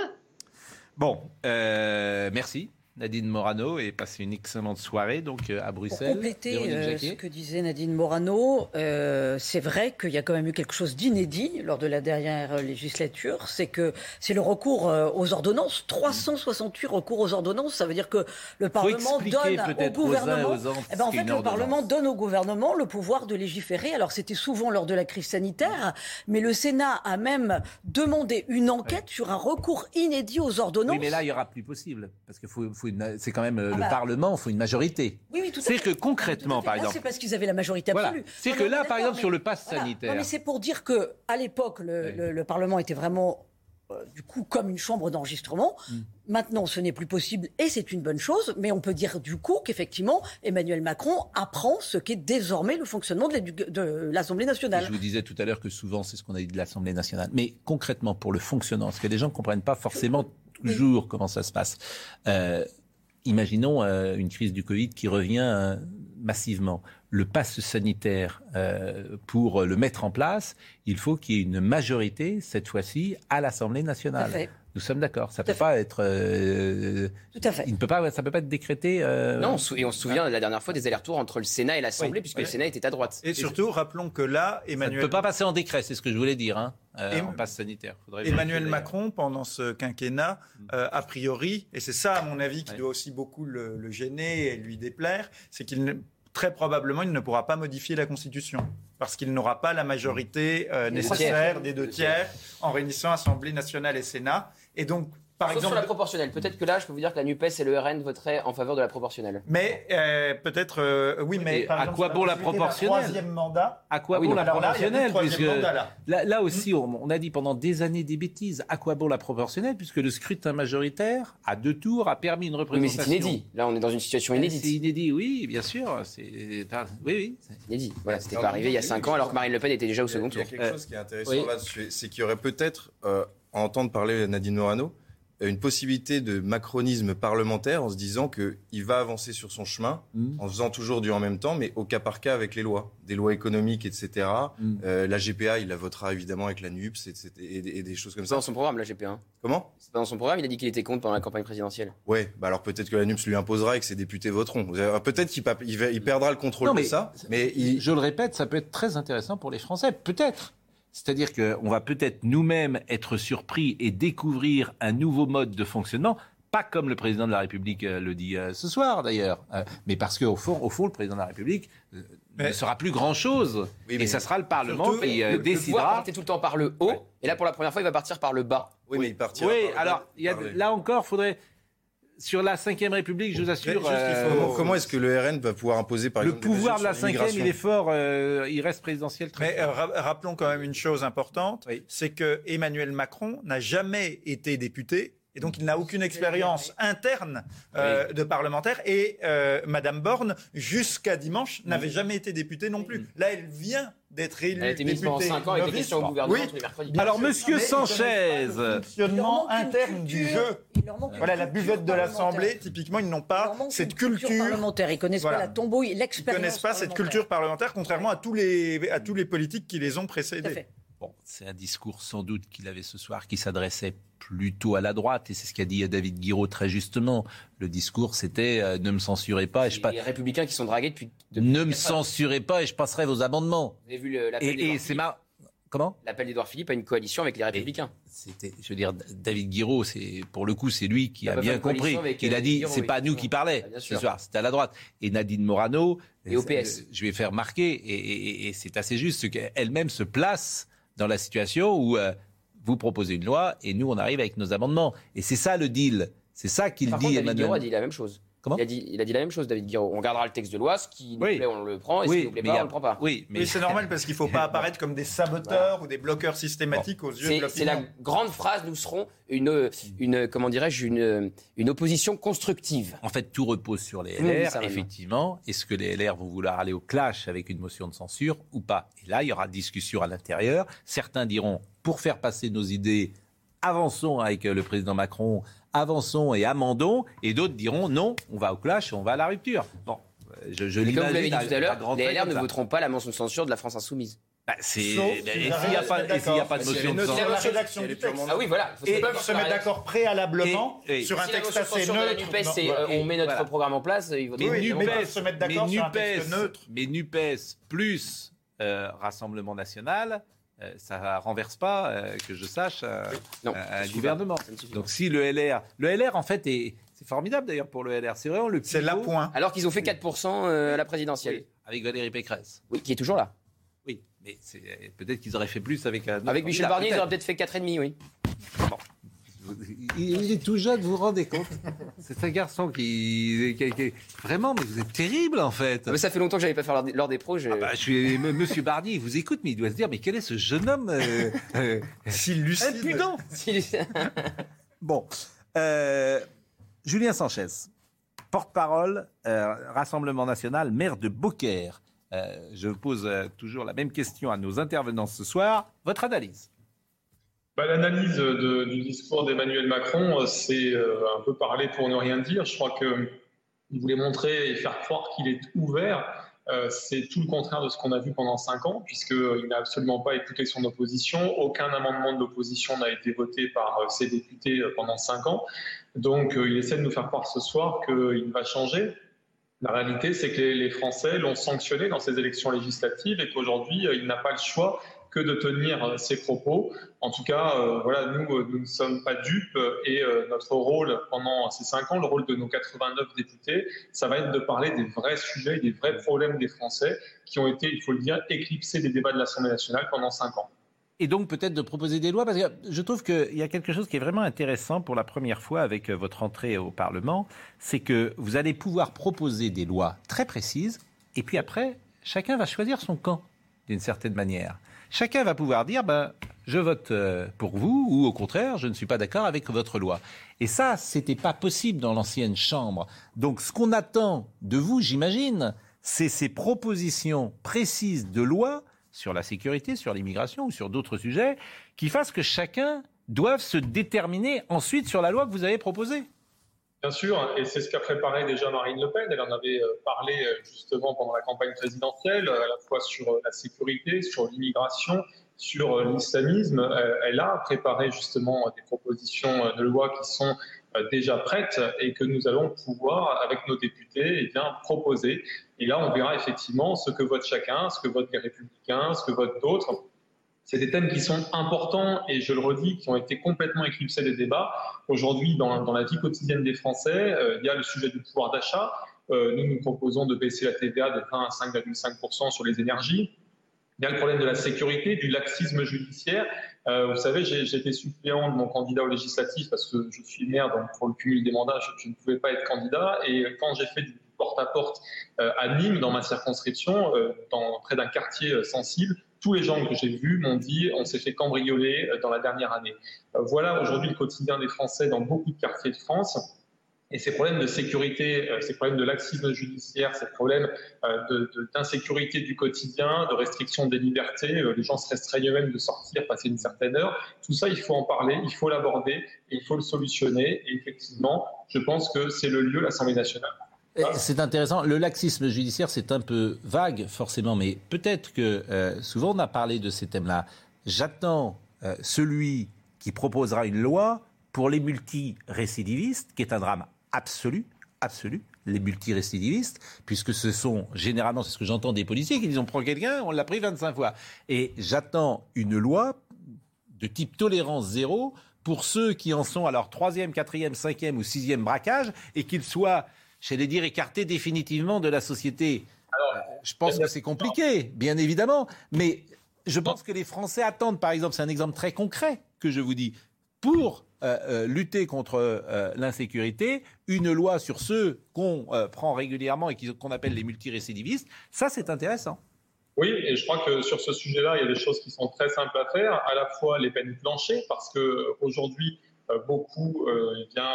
Bon, merci. Nadine Morano et passer une excellente soirée donc euh, à Bruxelles. Pour compléter euh, ce que disait Nadine Morano, euh, c'est vrai qu'il y a quand même eu quelque chose d'inédit lors de la dernière législature, c'est que c'est le recours aux ordonnances, 368 recours aux ordonnances, ça veut dire que le Parlement donne au gouvernement, eh ben, en fait le Parlement donne au gouvernement le pouvoir de légiférer. Alors c'était souvent lors de la crise sanitaire, mais le Sénat a même demandé une enquête sur un recours inédit aux ordonnances. Oui, mais là il y aura plus possible parce qu'il faut c'est quand même euh, ah le bah. Parlement, il faut une majorité. Oui, oui, tout C'est que concrètement, par exemple. C'est parce qu'ils avaient la majorité absolue. C'est que là, par exemple, sur le pass sanitaire. Non, mais c'est pour dire que à l'époque, le, Parlement était vraiment euh, du coup comme une chambre d'enregistrement. Mm. Maintenant, ce n'est plus possible et c'est une bonne chose, mais on peut dire du coup qu'effectivement, Emmanuel Macron apprend ce qu'est désormais le fonctionnement de l'Assemblée nationale. je vous disais tout à l'heure que souvent, c'est ce qu'on a dit de l'Assemblée nationale. Mais concrètement, pour le fonctionnement, parce que les gens ne comprennent pas forcément toujours comment ça se passe. Euh, imaginons euh, une crise du Covid qui revient euh, massivement. Le passe sanitaire, euh, pour le mettre en place, il faut qu'il y ait une majorité, cette fois-ci, à l'Assemblée nationale. Nous sommes d'accord. Ça ne peut pas être. Tout à fait. Il ne peut pas, ça peut pas être décrété. Non, et on se souvient la dernière fois des allers-retours entre le Sénat et l'Assemblée, puisque le Sénat était à droite. Et, surtout, rappelons que là, Emmanuel. Ça ne peut pas passer en décret, c'est ce que je voulais dire. Hein. Euh, en passe sanitaire. Emmanuel Macron, pendant ce quinquennat, mm. euh, a priori, et c'est ça à mon avis qui doit aussi beaucoup le, gêner et lui déplaire, c'est qu'il très probablement il ne pourra pas modifier la Constitution parce qu'il n'aura pas la majorité euh, nécessaire des deux tiers en réunissant Assemblée nationale et Sénat. Et donc par exemple, sur la proportionnelle. Peut-être que là, je peux vous dire que la NUPES et le RN voteraient en faveur de la proportionnelle. Mais euh, peut-être, euh, oui, mais. à quoi bon la proportionnelle Troisième mandat. À quoi bon la proportionnelle puisque là. aussi, on, a dit pendant des années des bêtises. À quoi bon la proportionnelle Puisque le scrutin majoritaire, à deux tours, a permis une représentation. mais c'est inédit. Là, on est dans une situation inédite. C'est inédit, oui, bien sûr. C'est oui, oui. Inédit. Voilà, c'était pas arrivé il y a cinq ans, alors que Marine Le Pen était déjà au second tour. Il y a quelque chose qui est intéressant là, c'est qu'il y aurait peut-être à entendre parler Nadine Morano, une possibilité de macronisme parlementaire en se disant qu'il va avancer sur son chemin Mm. en faisant toujours du en même temps, mais au cas par cas avec les lois, des lois économiques, etc. Mm. Euh, la GPA, il la votera évidemment avec la NUPS etc., et, et des choses comme C'est pas ça. dans son programme, la GP1. Comment? C'est pas dans son programme, il a dit qu'il était contre pendant la campagne présidentielle. Ouais, bah alors peut-être que la NUPS lui imposera et que ses députés voteront. Peut-être qu'il il il perdra le contrôle Non, de ça, mais il, Je le répète, ça peut être très intéressant pour les Français, peut-être. C'est-à-dire qu'on va peut-être nous-mêmes être surpris et découvrir un nouveau mode de fonctionnement, pas comme le président de la République euh, le dit euh, ce soir d'ailleurs, euh, mais parce qu'au fond, au fond, le président de la République ne sera plus grand-chose. Oui, et mais- ça sera le Parlement Surtout, qui le, le pouvoir décidera. partait tout le temps par le haut, et là pour la première fois il va partir par le bas. oui, mais il partira. Oui, par le alors bas. il y a, Parler. là encore, faudrait. Sur la Ve République, je vous assure. juste, euh, faut- Comment, est-ce que le RN va pouvoir imposer par le exemple pouvoir de la cinquième, il est fort, euh, il reste présidentiel très Mais euh, ra- rappelons quand même une chose importante, Oui. c'est que Emmanuel Macron n'a jamais été député. Et donc, il n'a aucune expérience interne euh, de parlementaire. Et Madame Borne, jusqu'à dimanche, n'avait jamais été députée non plus. Là, elle vient d'être élue Elle a été ministre pendant députée 5 ans avec des questions au gouvernement Oui. tous les mercredis. Bien Alors, sûr. Monsieur ils Sanchez. le fonctionnement interne du jeu. Voilà, la buvette de l'Assemblée, typiquement, ils n'ont pas cette culture culture. parlementaire. Ils connaissent Voilà. pas la tombouille, Ils l'expérience. connaissent pas cette culture parlementaire, contrairement à tous les, à tous les politiques qui les ont Tout à précédés. Bon, c'est un discours sans doute qu'il avait ce soir qui s'adressait plutôt à la droite, et c'est ce qu'a dit David Guiraud très justement. Le discours, c'était euh, ne me censurez pas et je les républicains qui sont dragués depuis. depuis ne me censurez pas et je passerai vos amendements. Vous avez vu l'appel Et, c'est ma comment? L'appel d'Édouard Philippe à une coalition avec les républicains. C'était, je veux dire, David Guiraud, c'est pour le coup, c'est lui qui a bien compris. Il euh, a dit, Guiraud, c'est pas nous qui parlait Ah, ce soir, c'était à la droite. Et Nadine Morano, Et au euh, PS. je vais faire marquer, et, et- et c'est assez juste, qu'elle-même se place dans la situation où euh, vous proposez une loi et nous on arrive avec nos amendements. Et c'est ça le deal. C'est ça qu'il dit, contre, David Emmanuel. A dit la même chose. Comment il a, dit, il a dit la même chose, David Guiraud. On gardera le texte de loi, ce qui nous Oui. plaît, on le prend, et ce qui nous plaît mais pas, a- on le prend pas. Oui, mais Mais c'est normal parce qu'il ne faut pas apparaître comme des saboteurs ou des bloqueurs systématiques aux yeux de C'est c'est la l'opinion. grande phrase, nous serons une, une comment dirais-je, une, une opposition constructive. En fait, tout repose sur les LR, effectivement. Est-ce que les LR vont vouloir aller au clash avec une motion de censure ou pas? Et là, il y aura discussion à l'intérieur. Certains diront, pour faire passer nos idées, avançons avec euh, le président Macron, avançons et amendons. Et d'autres diront, non, on va au clash, on va à la rupture. Bon, je, je comme vous l'avez dit tout à l'heure, les LR ne ça. voteront pas la motion de censure de la France insoumise. Bah, c'est- si et s'il n'y a pas, et s'il n'y a mettre pas de d'accord. motion de y censure Ah oui, voilà. Et pas se mettre d'accord préalablement Et- et- sur un Si texte assez neutre. NUPES, c'est euh, on met notre voilà. programme en place, ils Mais ils peuvent se mettre d'accord sur un texte NUPES, neutre. mais NUPES plus euh, Rassemblement national, euh, ça renverse pas, euh, que je sache, euh, Non, un- gouvernement. Donc si le LR, le LR en fait est, c'est formidable d'ailleurs pour le LR, c'est vraiment le C'est la point. Alors qu'ils ont fait 4% euh, à la présidentielle. Oui, avec Valérie Pécresse. Oui, qui est toujours là. Oui, mais peut-être qu'ils auraient fait plus avec un. autre Avec Michel Barnier, ils auraient peut-être fait 4,5, oui. Il, il est tout jeune, vous vous rendez compte? C'est un garçon qui, qui- qui- Vraiment, mais vous êtes terrible en fait. Ah, mais ça fait longtemps que j'avais pas fait l'heure des- pros. je- Ah bah, je suis, Monsieur Barnier, il vous écoute, mais il doit se dire, mais quel est ce jeune homme euh, euh, Si lucide. impudent Si- Bon, euh, Julien Sanchez, porte-parole, euh, Rassemblement national, maire de Beaucaire. Euh, je pose euh, toujours la même question à nos intervenants ce soir. Votre analyse Bah, L'analyse du discours d'Emmanuel Macron, euh, c'est euh, un peu parler pour ne rien dire. Je crois qu'il voulait montrer et faire croire qu'il est ouvert. Euh, c'est tout le contraire de ce qu'on a vu pendant cinq ans, puisqu'il n'a absolument pas écouté son opposition. Aucun amendement de l'opposition n'a été voté par euh, ses députés euh, pendant cinq ans. Donc euh, il essaie de nous faire croire ce soir qu'il va changer. La réalité, c'est que les, Français l'ont sanctionné dans ces élections législatives et qu'aujourd'hui, euh, il n'a pas le choix que de tenir euh, ses propos. En tout cas, euh, voilà, nous, euh, nous ne sommes pas dupes euh, et euh, notre rôle pendant ces cinq ans, le rôle de nos 89 députés, ça va être de parler des vrais sujets, des vrais problèmes des Français qui ont été, il faut le dire, éclipsés des débats de l'Assemblée nationale pendant cinq ans. et donc peut-être de proposer des lois, parce que je trouve qu'il y a quelque chose qui est vraiment intéressant pour la première fois avec euh, votre entrée au Parlement, c'est que vous allez pouvoir proposer des lois très précises, et puis après, chacun va choisir son camp, d'une certaine manière. Chacun va pouvoir dire, ben, je vote euh, pour vous, ou au contraire, je ne suis pas d'accord avec votre loi. Et ça, c'était pas possible dans l'ancienne Chambre. Donc ce qu'on attend de vous, j'imagine, c'est ces propositions précises de loi sur la sécurité, sur l'immigration ou sur d'autres sujets, qui fassent que chacun doivent se déterminer ensuite sur la loi que vous avez proposée. Bien sûr, et c'est ce qu'a préparé déjà Marine Le Pen. Elle en avait euh, parlé euh, justement pendant la campagne présidentielle, à la fois sur euh, la sécurité, sur l'immigration, sur l'islamisme. Elle a préparé justement des propositions de loi qui sont déjà prêtes et que nous allons pouvoir, avec nos députés, eh bien, proposer. Et là, on verra effectivement ce que vote chacun, ce que votent les républicains, ce que votent d'autres. C'est des thèmes qui sont importants et je le redis, qui ont été complètement éclipsés des débats. Aujourd'hui, dans, la vie quotidienne des Français, euh, il y a le sujet du pouvoir d'achat. Euh, nous, nous proposons de baisser la TVA de 20 à 5,5% sur les énergies. Il y a le problème de la sécurité, du laxisme judiciaire. Euh, vous savez, j'ai été suppléant de mon candidat au législatif parce que je suis maire, donc pour le cumul des mandats, je, ne pouvais pas être candidat. Et quand j'ai fait du porte-à-porte -porte, à Nîmes, dans ma circonscription, dans, près d'un quartier sensible, tous les gens que j'ai vus m'ont dit on s'est fait cambrioler euh, dans la dernière année. Euh, voilà aujourd'hui le quotidien des Français dans beaucoup de quartiers de France. Et ces problèmes de sécurité, euh, ces problèmes de laxisme judiciaire, ces problèmes d'insécurité du quotidien, de restriction des libertés, les gens se restreignent eux-mêmes de sortir, passer une certaine heure, tout ça, il faut en parler, il faut l'aborder, il faut le solutionner. Et effectivement, je pense que c'est le lieu, l'Assemblée nationale. C'est intéressant. Le laxisme judiciaire, c'est un peu vague, forcément, mais peut-être que euh, souvent on a parlé de ces thèmes-là. J'attends euh, celui qui proposera une loi pour les multirécidivistes, qui est un drame absolu, absolu, les multirécidivistes, puisque ce sont généralement, c'est ce que j'entends des policiers, qui disent on prend quelqu'un, on l'a pris 25 fois. Et j'attends une loi de type tolérance zéro pour ceux qui en sont à leur troisième, quatrième, cinquième ou sixième braquage et qu'ils soient j'allais dire, écarté définitivement de la société. Alors, euh, je pense que c'est compliqué, bien évidemment, mais je pense que les Français attendent, par exemple, c'est un exemple très concret que je vous dis, pour euh, euh, lutter contre l'insécurité, une loi sur ceux qu'on prend régulièrement et qu'on appelle les multirécidivistes, ça c'est intéressant. Oui, et je crois que sur ce sujet-là, il y a des choses qui sont très simples à faire, à la fois les peines planchées, parce qu'aujourd'hui, beaucoup eh bien,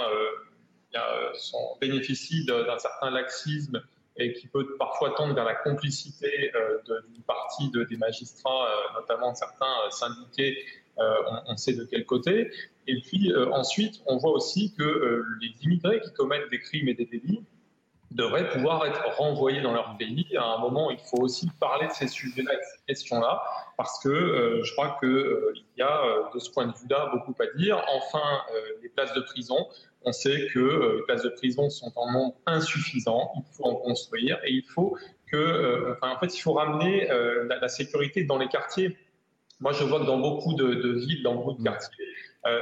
euh, sont, bénéficient d'un certain laxisme et qui peut parfois tendre vers la complicité euh, d'une partie de, des magistrats, euh, notamment certains syndiqués, on, sait de quel côté. Et puis ensuite, on voit aussi que les immigrés qui commettent des crimes et des délits devraient pouvoir être renvoyés dans leur pays. À un moment, il faut aussi parler de ces sujets-là, de ces questions-là, parce que je crois qu'il y a, de ce point de vue-là, beaucoup à dire. Enfin, les places de prison, on sait que euh, les places de prison sont en nombre insuffisant, il faut en construire et il faut que, euh, en fait, il faut ramener euh, la, sécurité dans les quartiers. Moi, je vois que dans beaucoup de, villes, dans beaucoup de quartiers,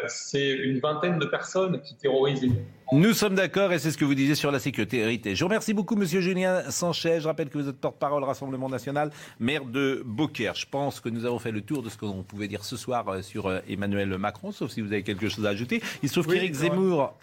c'est une vingtaine de personnes qui terrorisent les nous sommes d'accord et c'est ce que vous disiez sur la sécurité. Je vous remercie beaucoup, Monsieur Julien Sanchez. Je rappelle que vous êtes porte-parole Rassemblement National, maire de Beaucaire. Je pense que nous avons fait le tour de ce qu'on pouvait dire ce soir sur Emmanuel Macron, sauf si vous avez quelque chose à ajouter. Il se trouve qu'Éric Zemmour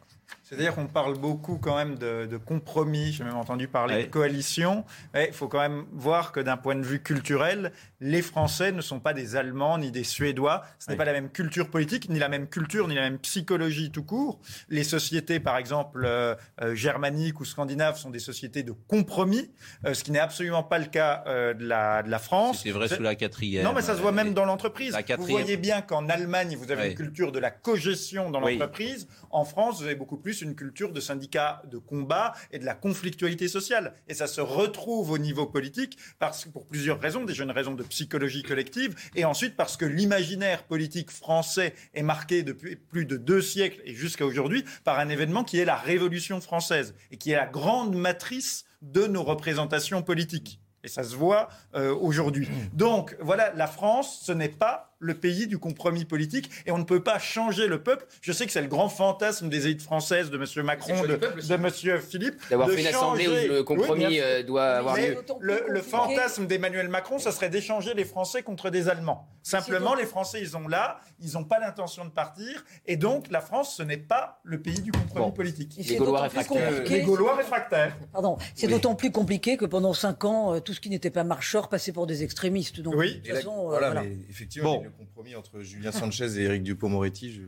c'est-à-dire qu'on parle beaucoup quand même de, compromis, j'ai même entendu parler de coalition. Il faut quand même voir que d'un point de vue culturel, les Français ne sont pas des Allemands ni des Suédois. Ce n'est pas la même culture politique, ni la même culture, ni la même psychologie tout court. Les sociétés, par exemple, euh, euh, germaniques ou scandinaves, sont des sociétés de compromis, euh, ce qui n'est absolument pas le cas de, la, de la France. C'est vrai sous la quatrième. Non, mais ça se voit même dans l'entreprise. Vous voyez bien qu'en Allemagne, vous avez une culture de la cogestion dans l'entreprise. En France, vous avez beaucoup plus une culture de syndicats de combat et de la conflictualité sociale. Et ça se retrouve au niveau politique parce que pour plusieurs raisons, déjà une raison de psychologie collective, et ensuite parce que l'imaginaire politique français est marqué depuis plus de deux siècles et jusqu'à aujourd'hui par un événement qui est la Révolution française et qui est la grande matrice de nos représentations politiques. Et ça se voit euh, aujourd'hui. Donc voilà, la France, ce n'est pas le pays du compromis politique et on ne peut pas changer le peuple. Je sais que c'est le grand fantasme des élites françaises, de M. Macron, de, de M. Philippe. D'avoir fait une assemblée où le compromis euh, doit avoir lieu. Le, fantasme d'Emmanuel Macron, ça serait d'échanger les Français contre des Allemands. Simplement, les Français, ils ont là, ils n'ont pas l'intention de partir et donc la France, ce n'est pas le pays du compromis politique. Les Gaulois réfractaires. Les Gaulois réfractaires. Pardon, c'est d'autant plus compliqué que pendant cinq ans, euh, tout ce qui n'était pas marcheur passait pour des extrémistes. Donc, oui, de toute façon, euh, voilà, Mais effectivement, le compromis entre Julien Sanchez et Éric Dupont-Moretti.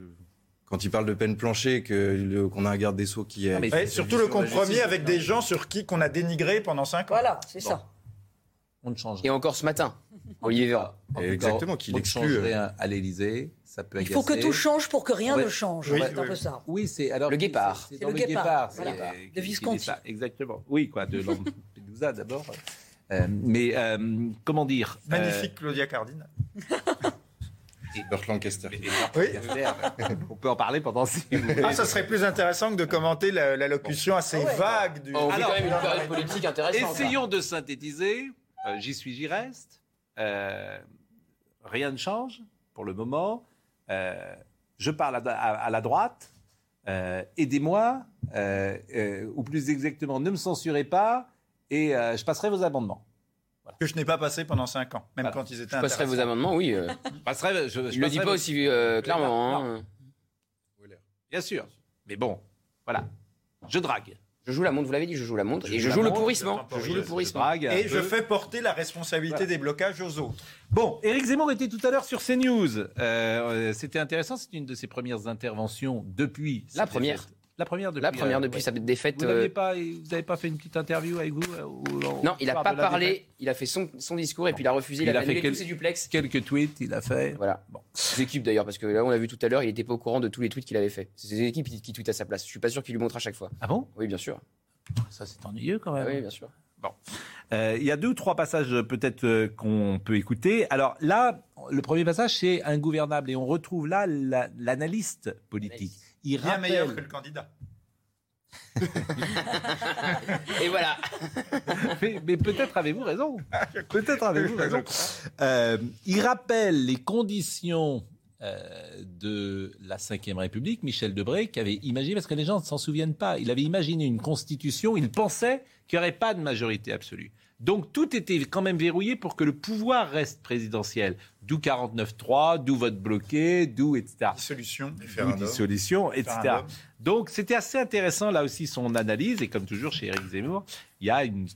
Quand il parle de peine planchée, qu'on a un garde des Sceaux qui est... surtout le compromis avec des gens sur qui qu'on a dénigré pendant cinq ans. Voilà, c'est ça. on ne change Et encore ce matin, Olivier Exactement, qu'il on ne exclut, change euh, rien à l'Élysée. Ça peut Il faut que agacer. tout change pour que rien Ouais. ne change. Oui, c'est un peu ça. Oui, c'est alors Le guépard. C'est le le guépard, guépard, voilà. De Visconti. Exactement. Oui, quoi, de Lampedusa d'abord. Euh, mais euh, comment dire euh, Magnifique Claudia Cardinal. Burt Lancaster. Oui. On peut en parler pendant six minutes. Ah, ça serait plus intéressant que de commenter la, la locution assez Ah ouais. vague du. Oh, Alors, quand même une période politique intéressante. Essayons de synthétiser. Euh, j'y suis, j'y reste. Euh, rien ne change pour le moment. Euh, je parle à, à- à la droite. Euh, Aidez-moi, euh, euh, ou plus exactement, ne me censurez pas, et euh, je passerai vos amendements. Que je n'ai pas passé pendant 5 ans, même Voilà. quand ils étaient Je passerai vos amendements, oui. euh. Je passerai, je, je Il le passerai pas aussi euh, clairement. hein. Bien sûr. Mais bon, voilà. Je drague. Je joue la montre, vous l'avez dit, je joue la montre. Je et joue je joue le montre, pourrissement. je Je joue le Je pourrissement. drague un Et je fais porter la responsabilité Voilà. des blocages aux autres. Bon, Éric Zemmour était tout à l'heure sur CNews. Euh, euh, C'était intéressant, c'est une de ses premières interventions depuis. La première. La première depuis. La première euh, depuis ouais. sa défaite. Vous n'aviez euh, pas, n'avez fait une petite interview avec vous euh, Non, il n'a pas parlé. défaite Il a fait son, son discours et puis il a refusé. Il, Il a, a fait quel- tous ses duplex. Quelques tweets, il a fait. Voilà. Bon. Ses équipes d'ailleurs, parce que là, on l'a vu tout à l'heure, il n'était pas au courant de tous les tweets qu'il avait fait. C'est ses équipes qui, qui tweetent à sa place. Je suis pas sûr qu'il lui montre à chaque fois. Ah bon? Oui, bien sûr. Ça, c'est ennuyeux quand Ah même. oui, bien sûr. Euh, Il y a deux ou trois passages peut-être euh, qu'on peut écouter. Alors là, le premier passage, c'est ingouvernable. Et on retrouve là la- l'analyste politique. Il Bien meilleur que rappelle, le candidat. Et voilà. mais, mais peut-être avez-vous raison. Peut-être avez-vous raison. Euh, il rappelle les conditions euh, de la Ve République, Michel Debré, qui avait imaginé, parce que les gens ne s'en souviennent pas, il avait imaginé une constitution, il pensait qu'il n'y aurait pas de majorité absolue. Donc tout était quand même verrouillé pour que le pouvoir reste présidentiel. D'où 49-3, d'où vote bloqué, d'où etc. Dissolution. D'où dissolution, etc. Référendum. Donc c'était assez intéressant là aussi son analyse, et comme toujours chez Éric Zemmour, il y a une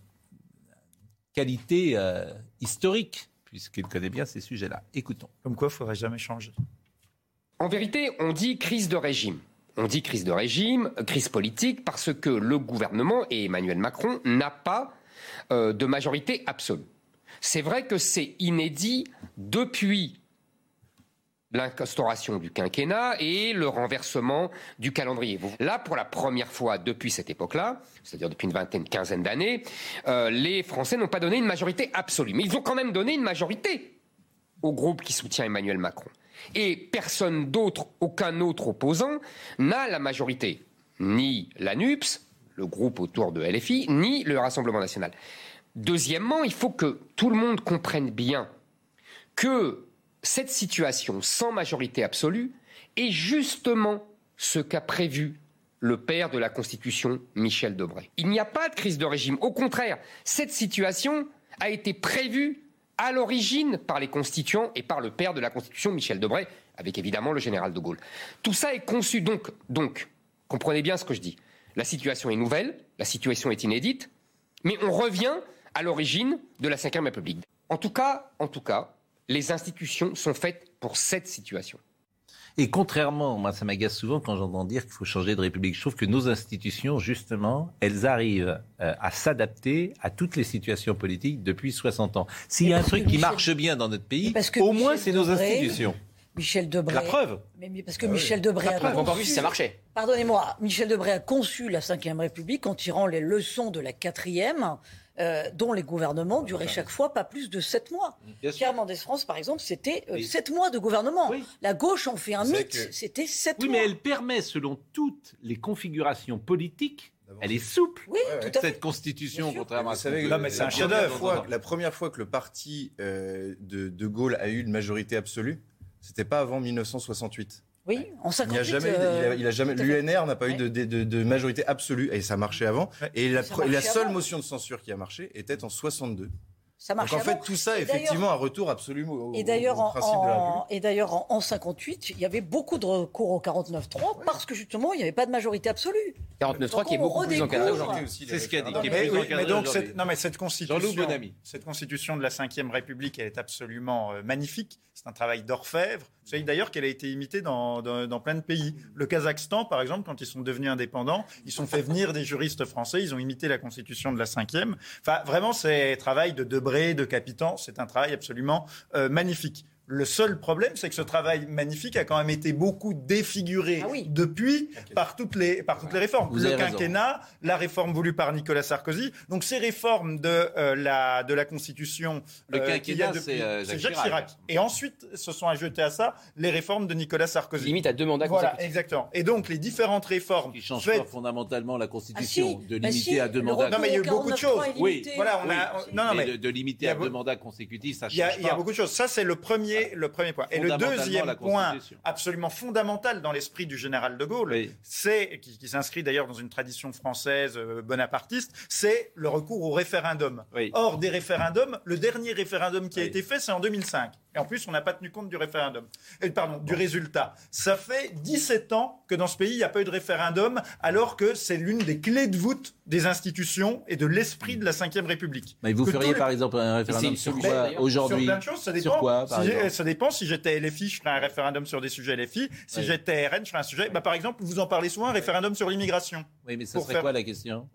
qualité euh, historique, puisqu'il connaît bien ces sujets-là. Écoutons. Comme quoi, il ne faudrait jamais changer. En vérité, on dit crise de régime. On dit crise de régime, crise politique, parce que le gouvernement et Emmanuel Macron n'a pas euh, de majorité absolue. C'est vrai que c'est inédit depuis l'instauration du quinquennat et le renversement du calendrier. Là, pour la première fois depuis cette époque-là, c'est-à-dire depuis une vingtaine, quinzaine d'années, euh, les Français n'ont pas donné une majorité absolue. Mais ils ont quand même donné une majorité au groupe qui soutient Emmanuel Macron. Et personne d'autre, aucun autre opposant, n'a la majorité. Ni la NUPS, le groupe autour de LFI, ni le Rassemblement national. Deuxièmement, il faut que tout le monde comprenne bien que cette situation sans majorité absolue est justement ce qu'a prévu le père de la Constitution, Michel Debré. Il n'y a pas de crise de régime. Au contraire, cette situation a été prévue à l'origine par les constituants et par le père de la Constitution, Michel Debré, avec évidemment le général de Gaulle. Tout ça est conçu donc, donc, comprenez bien ce que je dis. La situation est nouvelle, la situation est inédite, mais on revient à l'origine de la Ve République. En tout cas, en tout cas, les institutions sont faites pour cette situation. Et contrairement, moi ça m'agace souvent quand j'entends dire qu'il faut changer de République. Je trouve que nos institutions, justement, elles arrivent euh, à s'adapter à toutes les situations politiques depuis 60 ans. S'il y a un truc qui Michel- marche bien dans notre pays, parce que au moins c'est nos institutions. Michel Debré. La preuve. Mais, mais parce que Michel Debré La a preuve. Conçu- si ça marchait. Pardonnez-moi, Michel Debré a conçu la Ve République en tirant les leçons de la quatrième, euh, dont les gouvernements duraient chaque fois pas plus de sept mois. Bien sûr. Pierre Mendès France, par exemple, c'était euh, Oui. sept mois de gouvernement. Oui. La gauche en fait un mythe, que- c'était sept Oui, mois. mais elle permet, selon toutes les configurations politiques, elle est souple. Oui, tout à fait. Cette constitution, contrairement à Vous savez, ce Non, que- mais c'est un la chef-d'œuvre. première fois- La première fois que le parti euh, de, de Gaulle a eu une majorité absolue, c'était pas avant 1968. Oui, en Il n'y a 58. jamais, il euh, a, il a jamais, à fait. l'UNR n'a pas eu Ouais. de, de- de- de majorité absolue et ça marchait avant. Ouais. Et la, seule avant. motion de censure qui a marché était en 62. Ça Donc en fait, avant. tout ça, Et effectivement, un retour absolument au, Et d'ailleurs, au en, principe de la République. en- et d'ailleurs, en, en 58, il y avait beaucoup de recours au 49-3 parce que justement, il n'y avait pas de majorité absolue. 49.3 qui est beaucoup plus encadré aujourd'hui. Aussi, C'est ce qu'il a dit, qui est Mais, plus oui, mais donc cette, non, mais cette constitution, cette constitution de la Ve République, elle est absolument euh, magnifique. C'est un travail d'orfèvre. Vous savez d'ailleurs qu'elle a été imitée dans, plein de pays. Le Kazakhstan, par exemple, quand ils sont devenus indépendants, ils ont fait venir des juristes français. Ils ont imité la constitution de la cinquième. Enfin, vraiment, c'est travail de Debré Debré, de Capitan. C'est un travail absolument euh, magnifique. Le seul problème, c'est que ce travail magnifique a quand même été beaucoup défiguré Ah oui. depuis par toutes les, par toutes les réformes. Vous le raison. quinquennat, la réforme voulue par Nicolas Sarkozy. Donc ces réformes de, euh, la, de la Constitution... Le euh, qu'il y a quinquennat, c'est, euh, c'est Jacques Jacques Chirac. Chirac. Et ensuite, se sont ajoutés à ça les réformes de Nicolas Sarkozy. Limite à deux mandats Voilà, exactement. Et donc les différentes réformes Qui ne change faites pas fondamentalement la Ah Constitution, si, de bah limiter si, à deux mandats. Non, mais il y a eu beaucoup de 49.3 choses. Oui. Voilà, on Oui. a, non, non, mais mais de, de limiter il y a à deux mandats consécutifs, ça il y, a, change il y a beaucoup de choses. Ça, c'est le premier, le premier point. Et le deuxième point, absolument fondamental dans l'esprit du général de Gaulle, Oui. c'est qui, qui s'inscrit d'ailleurs dans une tradition française euh, bonapartiste, c'est le recours au référendum. Oui. Or, des référendums, le dernier référendum qui a Oui. été fait, c'est en 2005. Et en plus, on n'a pas tenu compte du référendum. Pardon, du résultat. Ça fait 17 ans que dans ce pays, il n'y a pas eu de référendum, alors que c'est l'une des clés de voûte des institutions et de l'esprit de la Ve République. Mais vous Que feriez les- par exemple un référendum sur quoi aujourd'hui sur plein de choses, ça dépend. Sur quoi, par Si ça dépend. Si j'étais LFI, je ferais un référendum sur des sujets LFI. Si Oui. j'étais RN, je ferais un sujet. Bah, par exemple, vous en parlez souvent, un référendum sur l'immigration. Oui, mais ça serait faire- quoi la question?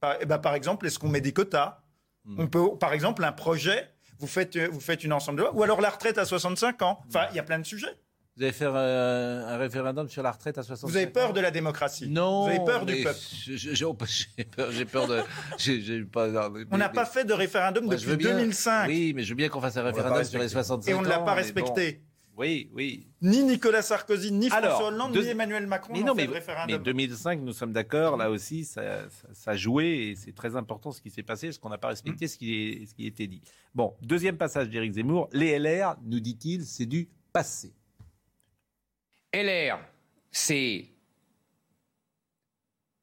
Par, eh ben, par exemple, est-ce qu'on met des quotas? Hmm. On peut, par exemple, un projet. Vous faites, euh, vous faites une ensemble de lois, ou alors la retraite à 65 ans. Enfin, il y a plein de sujets. Vous allez faire euh, un référendaum sur la retraite à 65 Vous avez peur ans de la démocratie. Non. Vous avez peur du peuple. J'ai peur, j'ai peur de. j'ai- j'ai pas, non, mais- On n'a pas fait de référendum Moi, depuis veux bien- 2005 Oui, mais je veux bien qu'on fasse un référendum sur les respecter. 65 et on ne l'a ans, pas respecté. Oui, oui. Ni Nicolas Sarkozy, ni François Hollande, deux- ni Emmanuel Macron Mais n'ont non, fait mais, de mais référendum. 2005, nous sommes d'accord, là aussi, ça, ça, ça a joué et c'est très important ce qui s'est passé, parce qu'on n'a pas respecté ce, qui est, ce qui était dit. Bon, deuxième passage d'Éric Zemmour. Les LR, nous dit-il, c'est du passé. LR, c'est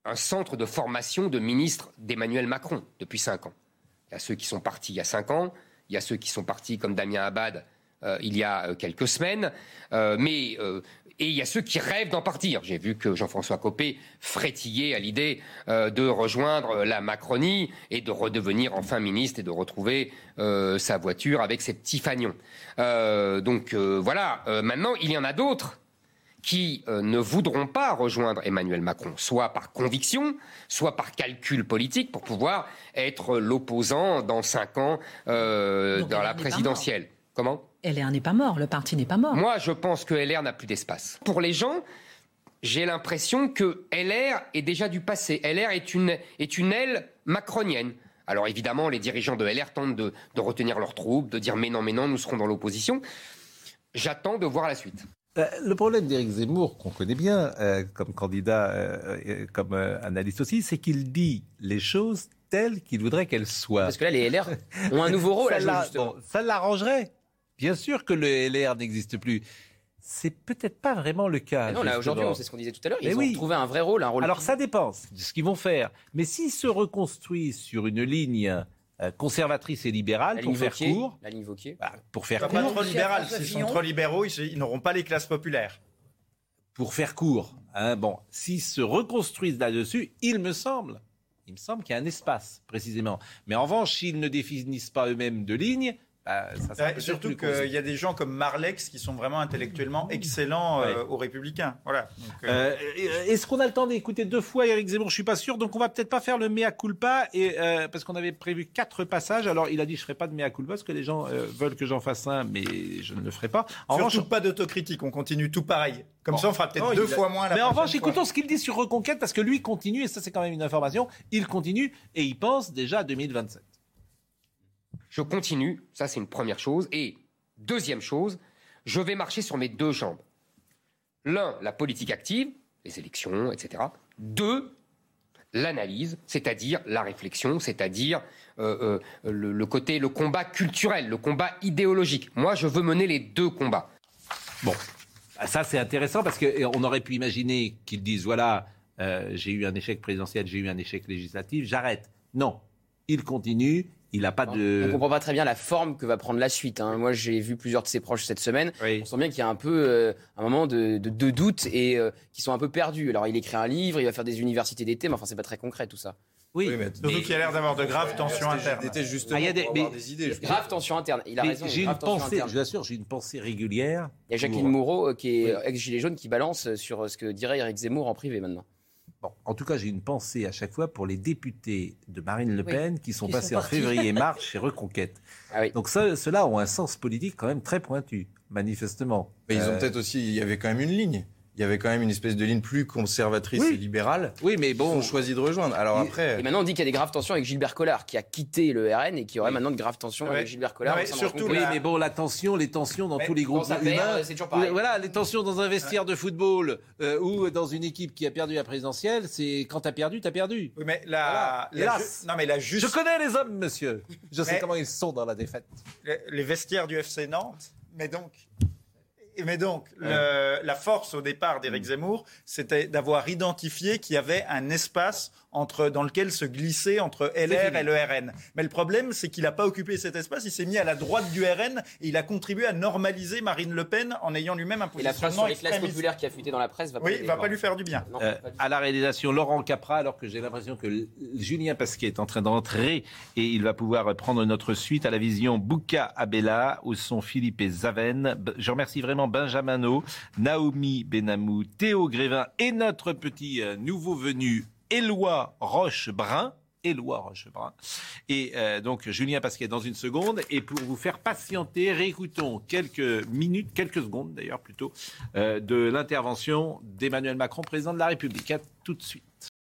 un centre de formation de ministres d'Emmanuel Macron depuis 5 ans. Il y a ceux qui sont partis il y a 5 ans, il y a ceux qui sont partis comme Damien Abad euh, il y a euh, quelques semaines, euh, mais euh, et il y a ceux qui rêvent d'en partir. J'ai vu que Jean-François Copé frétillait à l'idée de rejoindre la Macronie et de redevenir enfin ministre et de retrouver sa voiture avec ses petits fagnons. Donc voilà. Maintenant, il y en a d'autres qui ne voudront pas rejoindre Emmanuel Macron, soit par conviction, soit par calcul politique, pour pouvoir être l'opposant dans cinq ans euh, dans la présidentielle. Comment? LR n'est pas mort, le parti n'est pas mort. Moi, je pense que LR n'a plus d'espace. Pour les gens, j'ai l'impression que LR est déjà du passé. LR est une, est une aile macronienne. Alors évidemment, les dirigeants de LR tentent de, de retenir leurs troupes, de dire mais non, mais non, nous serons dans l'opposition. J'attends de voir la suite. Euh, Le problème d'Éric Zemmour, qu'on connaît bien euh, comme candidat, euh, et comme euh, analyste aussi, c'est qu'il dit les choses telles qu'il voudrait qu'elles soient. Parce que là, les LR ont un nouveau rôle à ça, jouer, l'a- justement. bon, ça l'arrangerait. Bien sûr que le LR n'existe plus. C'est peut-être pas vraiment le cas. Mais non, là, aujourd'hui, on sait ce qu'on disait tout à l'heure. Mais Ils ont oui. trouvé un vrai rôle, un rôle. Alors ça dépend de ce qu'ils vont faire. Mais s'ils se reconstruisent sur une ligne euh, conservatrice et libérale, pour faire Vauquier, court, La ligne Vauquier. bah, pour faire Pas, pas court, trop libéral. S'ils sont trop libéraux, ils, ils n'auront pas les classes populaires. pour faire court, hein, bon, s'ils se reconstruisent là-dessus, il me semble, il me semble qu'il y a un espace précisément. Mais en revanche, s'ils ne définissent pas eux-mêmes de ligne, bah, ça Ouais, surtout qu'il y a des gens comme Marlex qui sont vraiment intellectuellement excellents euh, Ouais. aux Républicains. Voilà. Euh, Euh, Est-ce qu'on a le temps d'écouter deux fois Eric Zemmour? Je suis pas sûr, donc on va peut-être pas faire le mea culpa et euh, parce qu'on avait prévu quatre passages. Alors il a dit je ferai pas de mea culpa parce que les gens euh, veulent que j'en fasse un, mais je ne le ferai pas. En surtout revanche, pas d'autocritique, on continue tout pareil. Comme Bon. ça, on fera peut-être Non, deux a- fois moins la mais en revanche, fois. écoutons ce qu'il dit sur Reconquête parce que lui continue et ça c'est quand même une information. Il continue et il pense déjà à 2027. Je continue, ça c'est une première chose. Et deuxième chose, je vais marcher sur mes deux jambes. L'un, la politique active, les élections, etc. Deux, l'analyse, c'est-à-dire la réflexion, c'est-à-dire euh, euh, le, côté, le combat culturel, le combat idéologique. Moi, je veux mener les deux combats. Bon, ça c'est intéressant parce qu'on aurait pu imaginer qu'ils disent voilà, euh, j'ai eu un échec présidentiel, j'ai eu un échec législatif, j'arrête. Non, il continue, il n'a pas On de. comprend pas très bien la forme que va prendre la suite. hein. Moi, j'ai vu plusieurs de ses proches cette semaine. Oui. On sent bien qu'il y a un peu euh, un moment de, de, de doute et euh, qui sont un peu perdus. Alors, il écrit un livre, il va faire des universités d'été, mais enfin, c'est pas très concret tout ça. Oui, Oui, mais- Surtout qu'il y a l'air d'avoir de graves tensions internes. C'était justement Ah, il y a des- pour avoir mais- des idées. Grave tension interne. Il a Mais raison. J'ai une pensée, je vous assure, j'ai une pensée régulière. Il y a Jacqueline pour- Moreau euh, qui est Oui. ex-gilet jaune qui balance sur euh, ce que dirait Eric Zemmour en privé maintenant. Bon, en tout cas, j'ai une pensée à chaque fois pour les députés de Marine Le Oui, Pen qui sont qui passés sont en février et mars chez Reconquête. Ah oui. Donc ceux-là ont un sens politique quand même très pointu, manifestement. Mais ils ont Euh, peut-être aussi, il y avait quand même une ligne. Il y avait quand même une espèce de ligne plus conservatrice Oui. et libérale. Oui, mais Ils bon, ont choisi de rejoindre. Alors Il- après, Et maintenant, on dit qu'il y a des graves tensions avec Gilbert Collard, qui a quitté le RN et qui aurait Oui. maintenant de graves tensions Ouais. avec Gilbert Collard. Surtout. Oui, la- mais bon, la tension, les tensions dans Mais tous les groupes humains. c'est toujours pareil. Voilà, les tensions dans un vestiaire de football euh, ou dans une équipe qui a perdu la présidentielle, c'est quand t'as perdu, t'as perdu. Oui, mais la, Voilà. la Hélas. ju- non, mais la Je connais les hommes, monsieur. Je sais comment ils sont dans la défaite. les vestiaires du FC Nantes, mais donc. Mais donc, le- la force au départ d'Éric Zemmour, c'était d'avoir identifié qu'il y avait un espace entre, dans lequel se glisser entre LR et le RN. Mais le problème, c'est qu'il n'a pas occupé cet espace, il s'est mis à la droite du RN et il a contribué à normaliser Marine Le Pen en ayant lui-même un Et la phrase sur positionnement les classes populaires qui a fuité dans la presse va pas Oui, va pas lui faire du bien. Non, Euh, pas du tout. à la réalisation, Laurent Capra, alors que j'ai l'impression que Julien Pasquet est en train d'entrer et il va pouvoir prendre notre suite à la vision Bouka Abella, où sont Philippe et Zaven. Je remercie vraiment Benjamin No, Naomi Benamou, Théo Grévin et notre petit euh, nouveau venu Éloi Rochebrun. Éloi Rochebrun. Et euh, donc Julien Pasquet dans une seconde. Et pour vous faire patienter, réécoutons quelques minutes, quelques secondes d'ailleurs plutôt, euh, de l'intervention d'Emmanuel Macron, président de la République. À tout de suite.